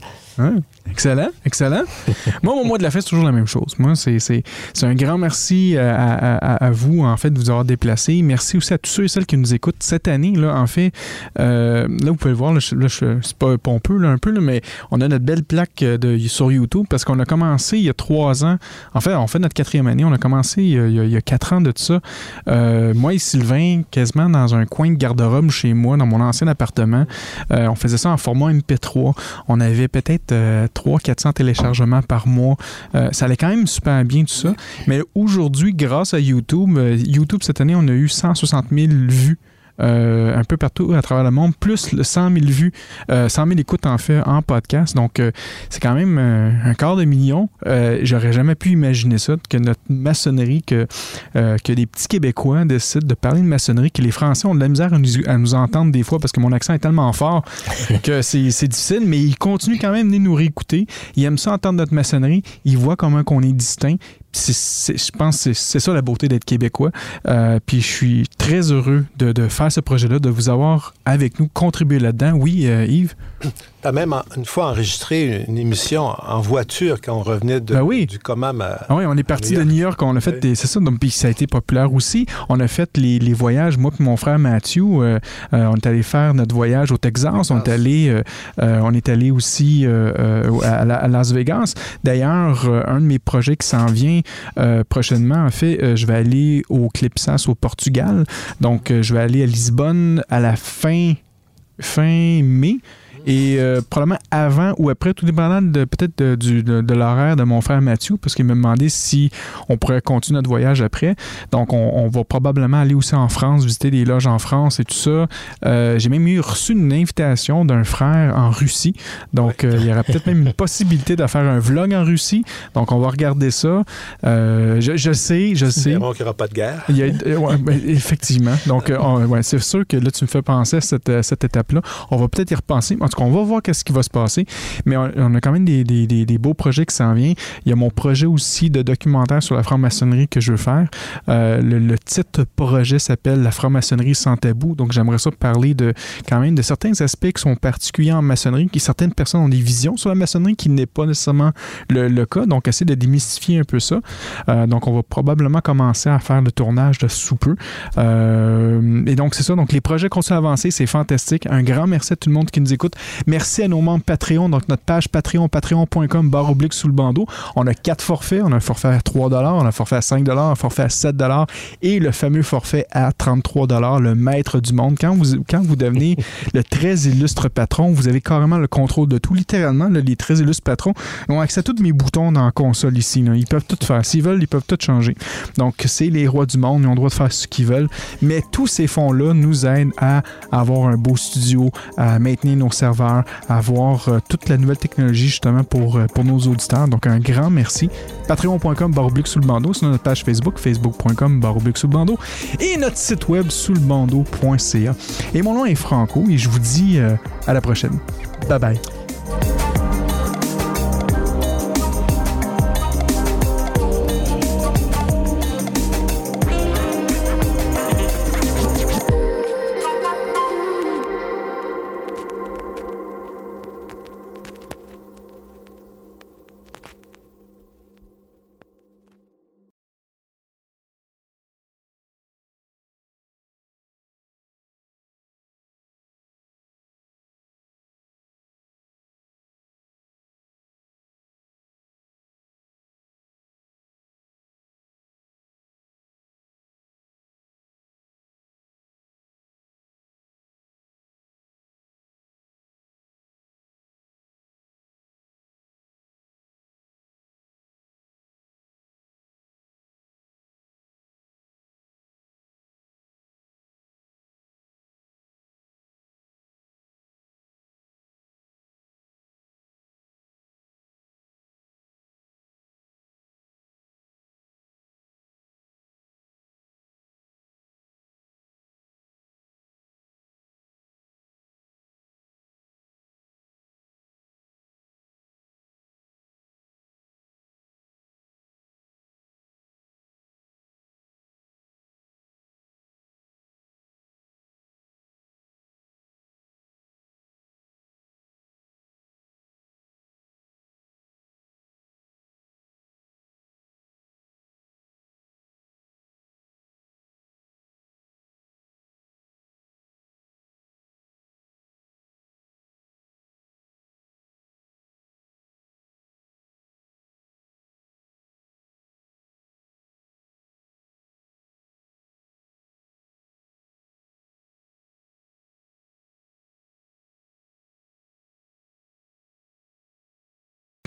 Excellent, excellent. (laughs) Moi, mon mot de la fête, c'est toujours la même chose. Moi, c'est un grand merci à, vous, en fait, de vous avoir déplacé. Merci aussi à tous ceux et celles qui nous écoutent cette année. Là, en fait, euh, là, vous pouvez le voir, là, c'est pas pompeux là, un peu, mais on a notre belle plaque euh, de, sur YouTube parce qu'on a commencé il y a trois ans. En fait, on fait notre quatrième année. On a commencé il y a, quatre ans de ça. Euh, moi et Sylvain, quasiment dans un coin de garde-robe chez moi, dans mon ancien appartement. on faisait ça en format MP3. On avait peut-être 300-400 téléchargements par mois. Euh, ça allait quand même super bien tout ça. Mais aujourd'hui, grâce à YouTube, euh, YouTube cette année, on a eu 160 000 vues un peu partout à travers le monde, plus le 100 000 vues, 100 euh, 000 écoutes en fait en podcast. Donc, euh, c'est quand même un quart de million. J'aurais jamais pu imaginer ça, que notre maçonnerie, que, que des petits Québécois décident de parler de maçonnerie, que les Français ont de la misère à nous, entendre des fois parce que mon accent est tellement fort (laughs) que c'est difficile, mais ils continuent quand même de nous réécouter. Ils aiment ça entendre notre maçonnerie. Ils voient comment qu'on est distinct je pense que c'est ça la beauté d'être québécois. Euh, puis je suis très heureux de, de faire ce projet-là, de vous avoir avec nous, contribué là-dedans. Oui, euh, Yves? Tu as même une fois enregistré une émission en voiture quand on revenait de, ben du Comam à. Ah oui, on est parti de New York, on a fait des. C'est ça, donc, puis ça a été populaire aussi. On a fait les, les voyages, moi et mon frère Mathieu, euh, on est allé faire notre voyage au Texas, on est allé, on est allé aussi à, à, Las Vegas. D'ailleurs, un de mes projets qui s'en vient prochainement, en fait, je vais aller au Clipsas au Portugal. Donc, je vais aller à Lisbonne à la fin, fin mai. Et euh, probablement avant ou après, tout dépendant de, peut-être de, de, l'horaire de mon frère Mathieu, parce qu'il me demandait si on pourrait continuer notre voyage après. Donc, on, va probablement aller aussi en France, visiter des loges en France et tout ça. Euh, j'ai même eu reçu une invitation d'un frère en Russie. Donc, euh, il y aura peut-être même une possibilité de faire un vlog en Russie. Donc, on va regarder ça. Je, sais, je sais. qu'il n'y aura pas de guerre. Ben, effectivement. Donc, ouais, c'est sûr que là, tu me fais penser à cette, cette étape-là. On va peut-être y repenser on va voir qu'est-ce qui va se passer. Mais on, a quand même des, beaux projets qui s'en viennent. Il y a mon projet aussi de documentaire sur la franc-maçonnerie que je veux faire. Euh, le, titre projet s'appelle La franc-maçonnerie sans tabou. Donc, j'aimerais ça parler de quand même de certains aspects qui sont particuliers en maçonnerie, qui certaines personnes ont des visions sur la maçonnerie qui n'est pas nécessairement le, cas. Donc, essayer de démystifier un peu ça. Euh, donc, on va probablement commencer à faire le tournage de sous peu. Euh, et donc, c'est ça. Donc, les projets continuent à avancer. C'est fantastique. Un grand merci à tout le monde qui nous écoute. Merci à nos membres Patreon. Donc, notre page Patreon, patreon.com, barre oblique sous le bandeau. On a quatre forfaits. On a un forfait à 3 on a un forfait à 5 un forfait à 7 et le fameux forfait à 33 le maître du monde. Quand vous, quand vous devenez (laughs) le très illustre patron, vous avez carrément le contrôle de tout. Littéralement, les très illustres patrons ont accès à tous mes boutons dans la console ici. Ils peuvent tout faire. S'ils veulent, ils peuvent tout changer. Donc, c'est les rois du monde. Ils ont le droit de faire ce qu'ils veulent. Mais tous ces fonds-là nous aident à avoir un beau studio, à maintenir nos serveurs avoir euh, toute la nouvelle technologie justement pour, euh, pour nos auditeurs. Donc un grand merci. Patreon.com baroblique sous le bandeau, c'est notre page Facebook, facebook.com baroblique sous le bandeau et notre site web sous le bandeau.ca. Et mon nom est Franco et je vous dis euh, à la prochaine. Bye bye.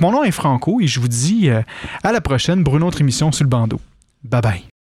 Mon nom est Franco et je vous dis euh, à la prochaine pour une autre émission sur le bandeau. Bye bye.